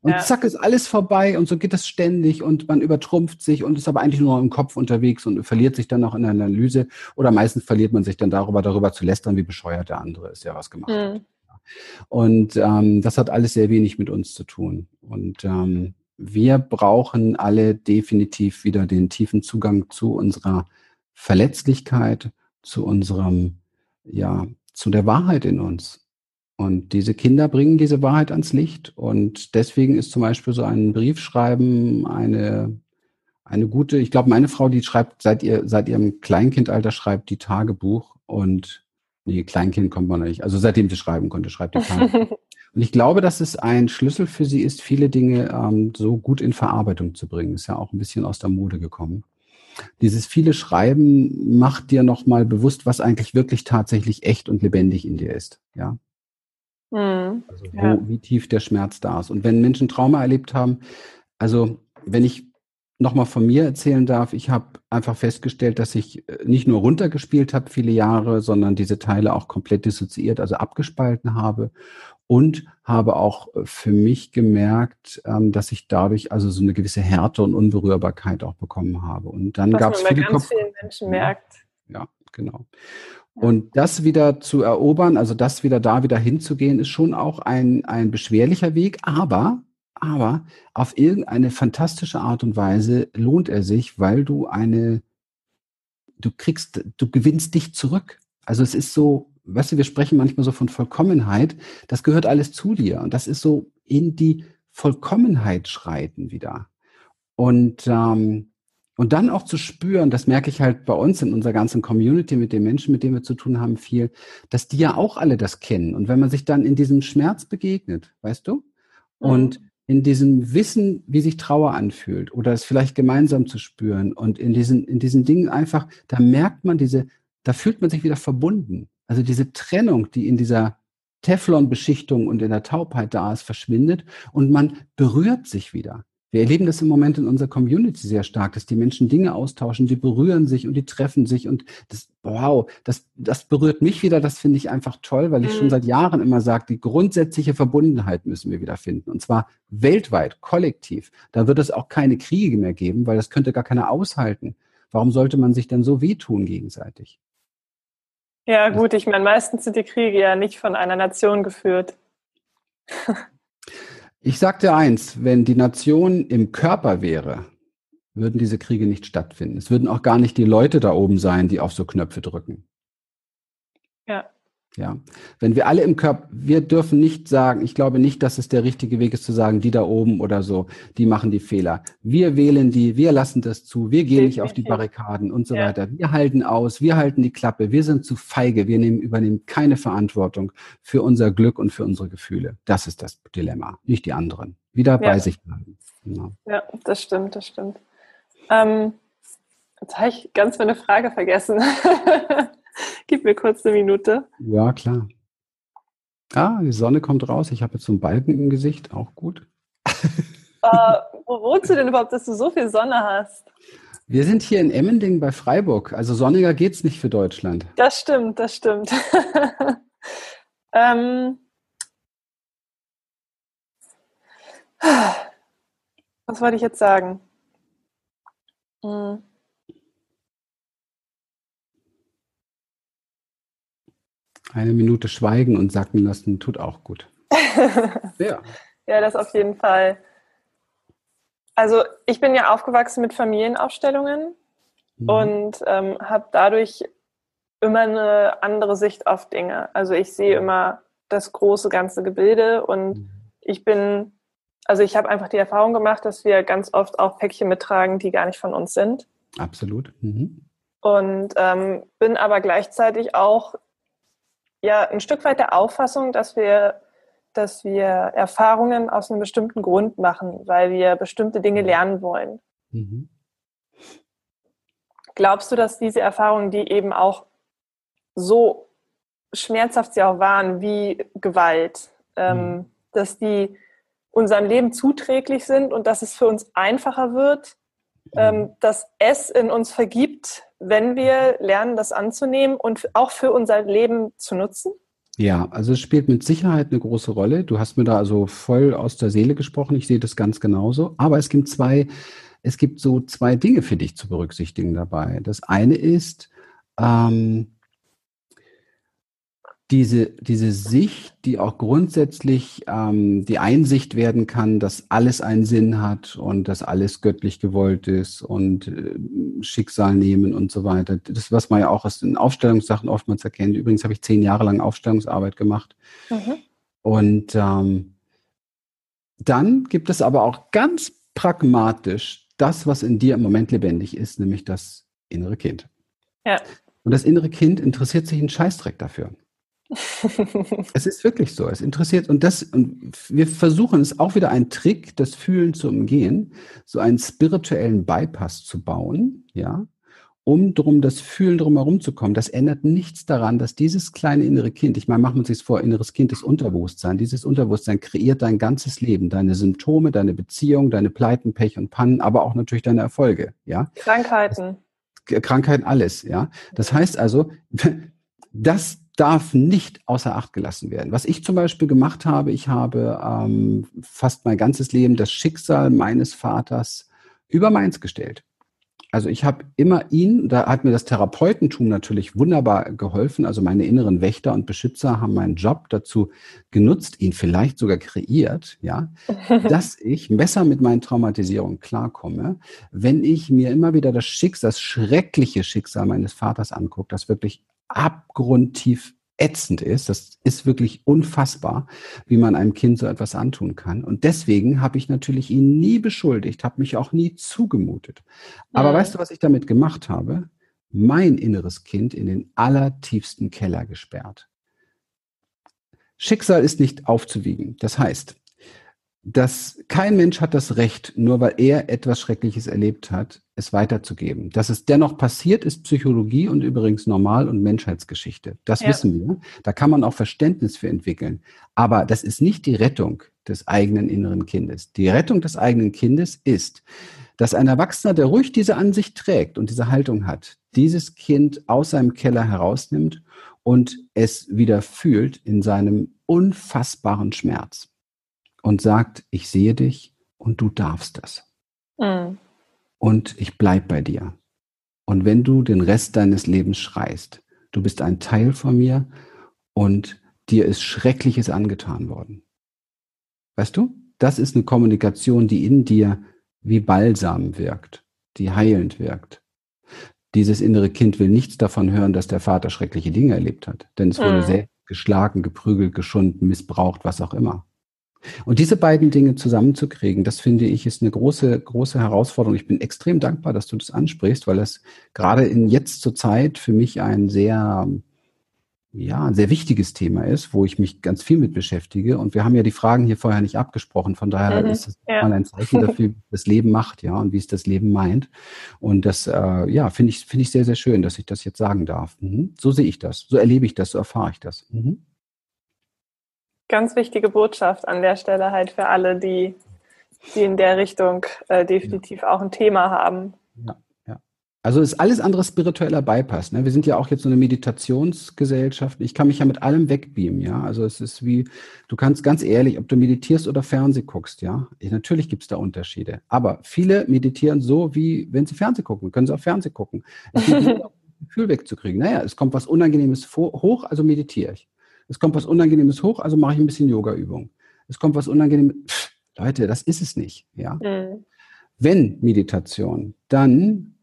Und ja. zack, ist alles vorbei und so geht das ständig und man übertrumpft sich und ist aber eigentlich nur noch im Kopf unterwegs und verliert sich dann auch in der Analyse. Oder meistens verliert man sich dann darüber, darüber zu lästern, wie bescheuert der andere ist, der was gemacht mhm. hat. Und ähm, das hat alles sehr wenig mit uns zu tun. Und ähm, wir brauchen alle definitiv wieder den tiefen Zugang zu unserer Verletzlichkeit, zu unserem ja, zu der Wahrheit in uns. Und diese Kinder bringen diese Wahrheit ans Licht. Und deswegen ist zum Beispiel so ein Briefschreiben eine, eine gute, ich glaube, meine Frau, die schreibt seit ihr, seit ihrem Kleinkindalter schreibt die Tagebuch und nee, Kleinkind kommt man nicht. Also seitdem sie schreiben konnte, schreibt die Tagebuch. und ich glaube, dass es ein Schlüssel für sie ist, viele Dinge ähm, so gut in Verarbeitung zu bringen. Ist ja auch ein bisschen aus der Mode gekommen dieses viele Schreiben macht dir nochmal bewusst, was eigentlich wirklich tatsächlich echt und lebendig in dir ist. Ja. Mhm, also wo, ja. wie tief der Schmerz da ist. Und wenn Menschen Trauma erlebt haben, also wenn ich nochmal von mir erzählen darf, ich habe einfach festgestellt, dass ich äh, nicht nur runtergespielt habe viele Jahre, sondern diese Teile auch komplett dissoziiert, also abgespalten habe und habe auch äh, für mich gemerkt, ähm, dass ich dadurch also so eine gewisse Härte und Unberührbarkeit auch bekommen habe. Und dann gab es viele ganz Kopf vielen Menschen merkt. Ja, genau. Und das wieder zu erobern, also das wieder da wieder hinzugehen, ist schon auch ein, ein beschwerlicher Weg, aber, aber auf irgendeine fantastische Art und Weise lohnt er sich, weil du eine, du kriegst, du gewinnst dich zurück. Also es ist so, weißt du, wir sprechen manchmal so von Vollkommenheit. Das gehört alles zu dir. Und das ist so in die Vollkommenheit schreiten wieder. Und, ähm, Und dann auch zu spüren, das merke ich halt bei uns in unserer ganzen Community mit den Menschen, mit denen wir zu tun haben, viel, dass die ja auch alle das kennen. Und wenn man sich dann in diesem Schmerz begegnet, weißt du, und mhm. in diesem Wissen, wie sich Trauer anfühlt oder es vielleicht gemeinsam zu spüren und in diesen, in diesen Dingen einfach, da merkt man diese, da fühlt man sich wieder verbunden. Also diese Trennung, die in dieser Teflon-Beschichtung und in der Taubheit da ist, verschwindet und man berührt sich wieder. Wir erleben das im Moment in unserer Community sehr stark, dass die Menschen Dinge austauschen, die berühren sich und die treffen sich und das, wow, das, das berührt mich wieder, das finde ich einfach toll, weil ich mhm. schon seit Jahren immer sage, die grundsätzliche Verbundenheit müssen wir wieder finden und zwar weltweit, kollektiv. Da wird es auch keine Kriege mehr geben, weil das könnte gar keiner aushalten. Warum sollte man sich denn so wehtun gegenseitig? Ja, gut, ich meine, meistens sind die Kriege ja nicht von einer Nation geführt. Ich sagte eins, wenn die Nation im Körper wäre, würden diese Kriege nicht stattfinden. Es würden auch gar nicht die Leute da oben sein, die auf so Knöpfe drücken. Ja. Ja, wenn wir alle im Körper, wir dürfen nicht sagen, ich glaube nicht, dass es der richtige Weg ist zu sagen, die da oben oder so, die machen die Fehler. Wir wählen die, wir lassen das zu, wir gehen nicht auf die Barrikaden und so ja. weiter. Wir halten aus, wir halten die Klappe, wir sind zu feige, wir nehmen, übernehmen keine Verantwortung für unser Glück und für unsere Gefühle. Das ist das Dilemma, nicht die anderen. Wieder ja. bei sich bleiben. Genau. Ja, das stimmt, das stimmt. Ähm, jetzt habe ich ganz meine Frage vergessen. Gib mir kurz eine Minute. Ja, klar. Ah, die Sonne kommt raus. Ich habe jetzt so einen Balken im Gesicht. Auch gut. Uh, wo wohnst du denn überhaupt, dass du so viel Sonne hast? Wir sind hier in Emmending bei Freiburg. Also sonniger geht es nicht für Deutschland. Das stimmt, das stimmt. ähm, was wollte ich jetzt sagen? Hm. Eine Minute schweigen und sacken lassen tut auch gut. ja. ja, das auf jeden Fall. Also ich bin ja aufgewachsen mit Familienaufstellungen mhm. und ähm, habe dadurch immer eine andere Sicht auf Dinge. Also ich sehe immer das große ganze Gebilde und mhm. ich bin, also ich habe einfach die Erfahrung gemacht, dass wir ganz oft auch Päckchen mittragen, die gar nicht von uns sind. Absolut. Mhm. Und ähm, bin aber gleichzeitig auch ja ein Stück weit der Auffassung, dass wir, dass wir Erfahrungen aus einem bestimmten Grund machen, weil wir bestimmte Dinge lernen wollen. Mhm. Glaubst du, dass diese Erfahrungen, die eben auch so schmerzhaft sie auch waren wie Gewalt, ähm, mhm. dass die unserem Leben zuträglich sind und dass es für uns einfacher wird, ähm, mhm. dass es in uns vergibt, wenn wir lernen, das anzunehmen und auch für unser Leben zu nutzen? Ja, also es spielt mit Sicherheit eine große Rolle. Du hast mir da also voll aus der Seele gesprochen. Ich sehe das ganz genauso. Aber es gibt zwei, es gibt so zwei Dinge für dich zu berücksichtigen dabei. Das eine ist, ähm, diese, diese Sicht, die auch grundsätzlich ähm, die Einsicht werden kann, dass alles einen Sinn hat und dass alles göttlich gewollt ist und äh, Schicksal nehmen und so weiter. Das, was man ja auch aus den Aufstellungssachen oftmals erkennt. Übrigens habe ich zehn Jahre lang Aufstellungsarbeit gemacht. Mhm. Und ähm, dann gibt es aber auch ganz pragmatisch das, was in dir im Moment lebendig ist, nämlich das innere Kind. Ja. Und das innere Kind interessiert sich einen Scheißdreck dafür. Es ist wirklich so. Es interessiert und das und wir versuchen es auch wieder ein Trick, das Fühlen zu umgehen, so einen spirituellen Bypass zu bauen, ja, um drum das Fühlen drumherum zu kommen. Das ändert nichts daran, dass dieses kleine innere Kind, ich meine, machen wir uns das vor, inneres Kind ist Unterbewusstsein. Dieses Unterbewusstsein kreiert dein ganzes Leben, deine Symptome, deine Beziehung, deine Pleiten, Pech und Pannen, aber auch natürlich deine Erfolge, ja. Krankheiten. Krankheiten, alles, ja. Das heißt also, das darf nicht außer Acht gelassen werden. Was ich zum Beispiel gemacht habe, ich habe ähm, fast mein ganzes Leben das Schicksal meines Vaters über meins gestellt. Also ich habe immer ihn, da hat mir das Therapeutentum natürlich wunderbar geholfen. Also meine inneren Wächter und Beschützer haben meinen Job dazu genutzt, ihn vielleicht sogar kreiert, ja, dass ich besser mit meinen Traumatisierungen klarkomme, wenn ich mir immer wieder das Schicksal, das schreckliche Schicksal meines Vaters angucke, das wirklich abgrundtief ätzend ist. Das ist wirklich unfassbar, wie man einem Kind so etwas antun kann. Und deswegen habe ich natürlich ihn nie beschuldigt, habe mich auch nie zugemutet. Aber mhm. weißt du, was ich damit gemacht habe? Mein inneres Kind in den allertiefsten Keller gesperrt. Schicksal ist nicht aufzuwiegen. Das heißt, dass kein Mensch hat das Recht, nur weil er etwas Schreckliches erlebt hat, es weiterzugeben. Dass es dennoch passiert, ist Psychologie und übrigens Normal- und Menschheitsgeschichte. Das ja. wissen wir. Da kann man auch Verständnis für entwickeln. Aber das ist nicht die Rettung des eigenen inneren Kindes. Die Rettung des eigenen Kindes ist, dass ein Erwachsener, der ruhig diese Ansicht trägt und diese Haltung hat, dieses Kind aus seinem Keller herausnimmt und es wieder fühlt in seinem unfassbaren Schmerz und sagt, ich sehe dich und du darfst das. Mhm. Und ich bleib bei dir. Und wenn du den Rest deines Lebens schreist, du bist ein Teil von mir und dir ist Schreckliches angetan worden. Weißt du? Das ist eine Kommunikation, die in dir wie Balsam wirkt, die heilend wirkt. Dieses innere Kind will nichts davon hören, dass der Vater schreckliche Dinge erlebt hat, denn es wurde mhm. selbst geschlagen, geprügelt, geschunden, missbraucht, was auch immer. Und diese beiden Dinge zusammenzukriegen, das finde ich, ist eine große, große Herausforderung. Ich bin extrem dankbar, dass du das ansprichst, weil das gerade in jetzt zur Zeit für mich ein sehr, ja, ein sehr wichtiges Thema ist, wo ich mich ganz viel mit beschäftige. Und wir haben ja die Fragen hier vorher nicht abgesprochen. Von daher mhm, ist es ja. mal ein Zeichen dafür, wie das Leben macht, ja, und wie es das Leben meint. Und das, äh, ja, finde ich, finde ich sehr, sehr schön, dass ich das jetzt sagen darf. Mhm. So sehe ich das. So erlebe ich das. So erfahre ich das. Mhm ganz wichtige Botschaft an der Stelle halt für alle, die, die in der Richtung äh, definitiv auch ein Thema haben. Ja, ja. Also ist alles andere spiritueller Bypass. Ne? Wir sind ja auch jetzt so eine Meditationsgesellschaft. Ich kann mich ja mit allem wegbeamen, ja. Also es ist wie, du kannst ganz ehrlich, ob du meditierst oder Fernseh guckst, ja. Ich, natürlich gibt es da Unterschiede. Aber viele meditieren so, wie wenn sie Fernseh gucken. Können sie auch Fernseh gucken. Gefühl wegzukriegen. Naja, es kommt was Unangenehmes vor, hoch, also meditiere ich. Es kommt was Unangenehmes hoch, also mache ich ein bisschen Yoga-Übung. Es kommt was Unangenehmes. Pff, Leute, das ist es nicht. Ja? Mhm. Wenn Meditation, dann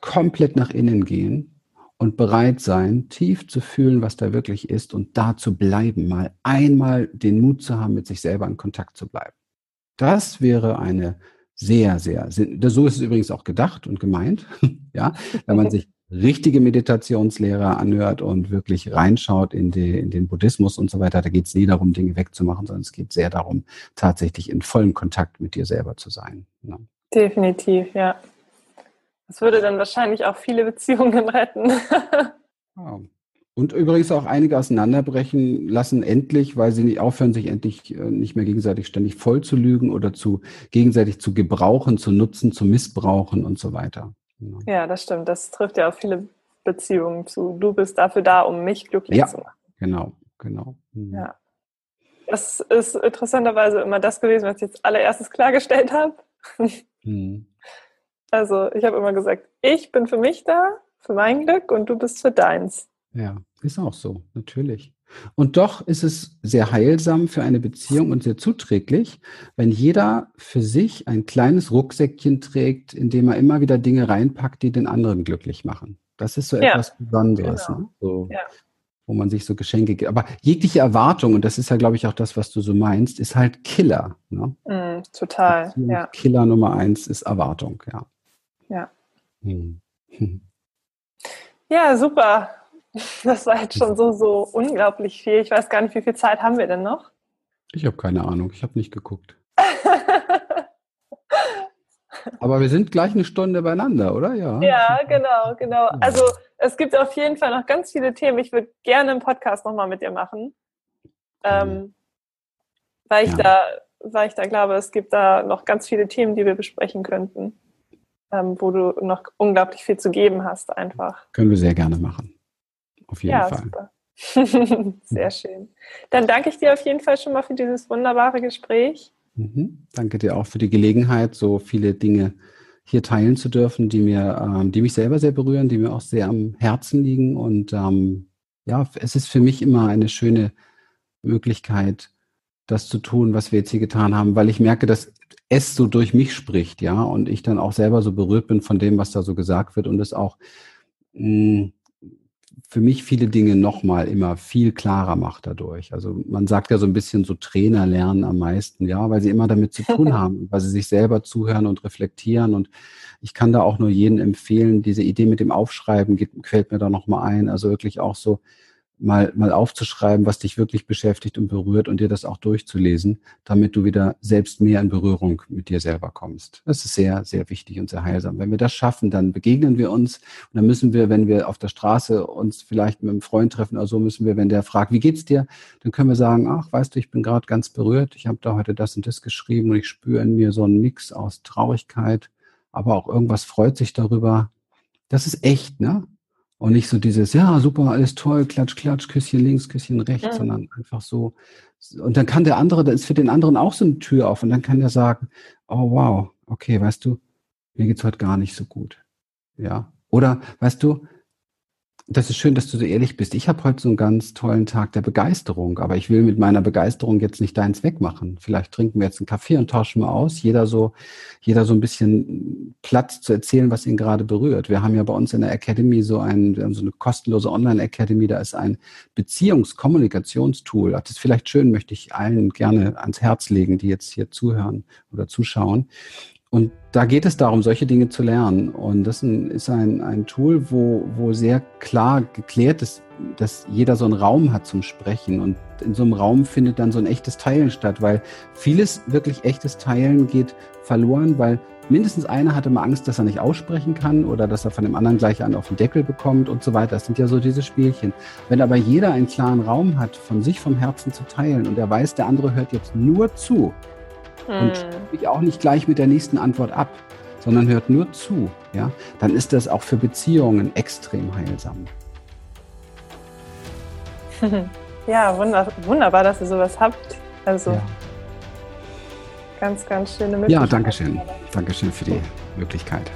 komplett nach innen gehen und bereit sein, tief zu fühlen, was da wirklich ist und da zu bleiben, mal einmal den Mut zu haben, mit sich selber in Kontakt zu bleiben. Das wäre eine sehr, sehr, so ist es übrigens auch gedacht und gemeint, ja, wenn man sich richtige Meditationslehrer anhört und wirklich reinschaut in, die, in den Buddhismus und so weiter, da geht es nie darum, Dinge wegzumachen, sondern es geht sehr darum, tatsächlich in vollem Kontakt mit dir selber zu sein. Ja. Definitiv, ja. Das würde dann wahrscheinlich auch viele Beziehungen retten. ja. Und übrigens auch einige auseinanderbrechen lassen, endlich, weil sie nicht aufhören, sich endlich äh, nicht mehr gegenseitig ständig voll zu lügen oder zu gegenseitig zu gebrauchen, zu nutzen, zu missbrauchen und so weiter. Genau. Ja, das stimmt. Das trifft ja auf viele Beziehungen zu. Du bist dafür da, um mich glücklich ja, zu machen. Genau, genau. Mhm. Ja. Das ist interessanterweise immer das gewesen, was ich jetzt allererstes klargestellt habe. Mhm. Also ich habe immer gesagt, ich bin für mich da, für mein Glück und du bist für deins. Ja, ist auch so, natürlich. Und doch ist es sehr heilsam für eine Beziehung und sehr zuträglich, wenn jeder für sich ein kleines Rucksäckchen trägt, in dem er immer wieder Dinge reinpackt, die den anderen glücklich machen. Das ist so ja, etwas Besonderes, genau. ne? so, ja. wo man sich so Geschenke gibt. Aber jegliche Erwartung, und das ist ja, glaube ich, auch das, was du so meinst, ist halt Killer. Ne? Mm, total. Ja. Killer Nummer eins ist Erwartung, ja. Ja. Hm. Ja, super. Das war jetzt schon so, so unglaublich viel. Ich weiß gar nicht, wie viel Zeit haben wir denn noch? Ich habe keine Ahnung. Ich habe nicht geguckt. Aber wir sind gleich eine Stunde beieinander, oder? Ja. Ja, genau, genau. Also es gibt auf jeden Fall noch ganz viele Themen. Ich würde gerne einen Podcast nochmal mit dir machen. Ähm, weil ich ja. da, weil ich da glaube, es gibt da noch ganz viele Themen, die wir besprechen könnten, ähm, wo du noch unglaublich viel zu geben hast, einfach. Können wir sehr gerne machen. Auf jeden ja, Fall. Super. Sehr schön. Dann danke ich dir auf jeden Fall schon mal für dieses wunderbare Gespräch. Mhm. Danke dir auch für die Gelegenheit, so viele Dinge hier teilen zu dürfen, die mir, ähm, die mich selber sehr berühren, die mir auch sehr am Herzen liegen. Und ähm, ja, es ist für mich immer eine schöne Möglichkeit, das zu tun, was wir jetzt hier getan haben, weil ich merke, dass es so durch mich spricht, ja, und ich dann auch selber so berührt bin von dem, was da so gesagt wird und es auch mh, mm, für mich viele Dinge nochmal immer viel klarer macht dadurch. Also man sagt ja so ein bisschen so Trainer lernen am meisten, ja, weil sie immer damit zu tun haben, weil sie sich selber zuhören und reflektieren. Und ich kann da auch nur jeden empfehlen, diese Idee mit dem Aufschreiben geht, fällt mir da nochmal ein. Also wirklich auch so mal, mal aufzuschreiben, was dich wirklich beschäftigt und berührt und dir das auch durchzulesen, damit du wieder selbst mehr in Berührung mit dir selber kommst. Das ist sehr, sehr wichtig und sehr heilsam. Wenn wir das schaffen, dann begegnen wir uns und dann müssen wir, wenn wir auf der Straße uns vielleicht mit einem Freund treffen oder so, müssen wir, wenn der fragt, wie geht's dir, dann können wir sagen, ach, weißt du, ich bin gerade ganz berührt, ich habe da heute das und das geschrieben und ich spüre in mir so einen Mix aus Traurigkeit, aber auch irgendwas freut sich darüber. Das ist echt, ne? Und nicht so dieses, ja, super, alles toll, klatsch, klatsch, Küsschen links, Küsschen rechts, ja. sondern einfach so. Und dann kann der andere, da ist für den anderen auch so eine Tür auf und dann kann der sagen, oh wow, okay, weißt du, mir geht's heute gar nicht so gut. Ja. Oder, weißt du, das ist schön, dass du so ehrlich bist. Ich habe heute so einen ganz tollen Tag der Begeisterung, aber ich will mit meiner Begeisterung jetzt nicht deins wegmachen. Vielleicht trinken wir jetzt einen Kaffee und tauschen mal aus. Jeder so, jeder so ein bisschen Platz zu erzählen, was ihn gerade berührt. Wir haben ja bei uns in der Academy so ein, wir haben so eine kostenlose Online-Academy, da ist ein Beziehungskommunikationstool. Das ist vielleicht schön, möchte ich allen gerne ans Herz legen, die jetzt hier zuhören oder zuschauen. Und da geht es darum, solche Dinge zu lernen. Und das ist ein, ein Tool, wo, wo sehr klar geklärt ist, dass jeder so einen Raum hat zum Sprechen. Und in so einem Raum findet dann so ein echtes Teilen statt, weil vieles wirklich echtes Teilen geht verloren, weil mindestens einer hatte mal Angst, dass er nicht aussprechen kann oder dass er von dem anderen gleich einen auf den Deckel bekommt und so weiter. Das sind ja so diese Spielchen. Wenn aber jeder einen klaren Raum hat, von sich vom Herzen zu teilen und er weiß, der andere hört jetzt nur zu, und spricht auch nicht gleich mit der nächsten Antwort ab, sondern hört nur zu, ja, dann ist das auch für Beziehungen extrem heilsam. Ja, wunderbar, dass ihr sowas habt. Also ja. ganz, ganz schöne Möglichkeit. Ja, danke schön. Danke schön für die Möglichkeit.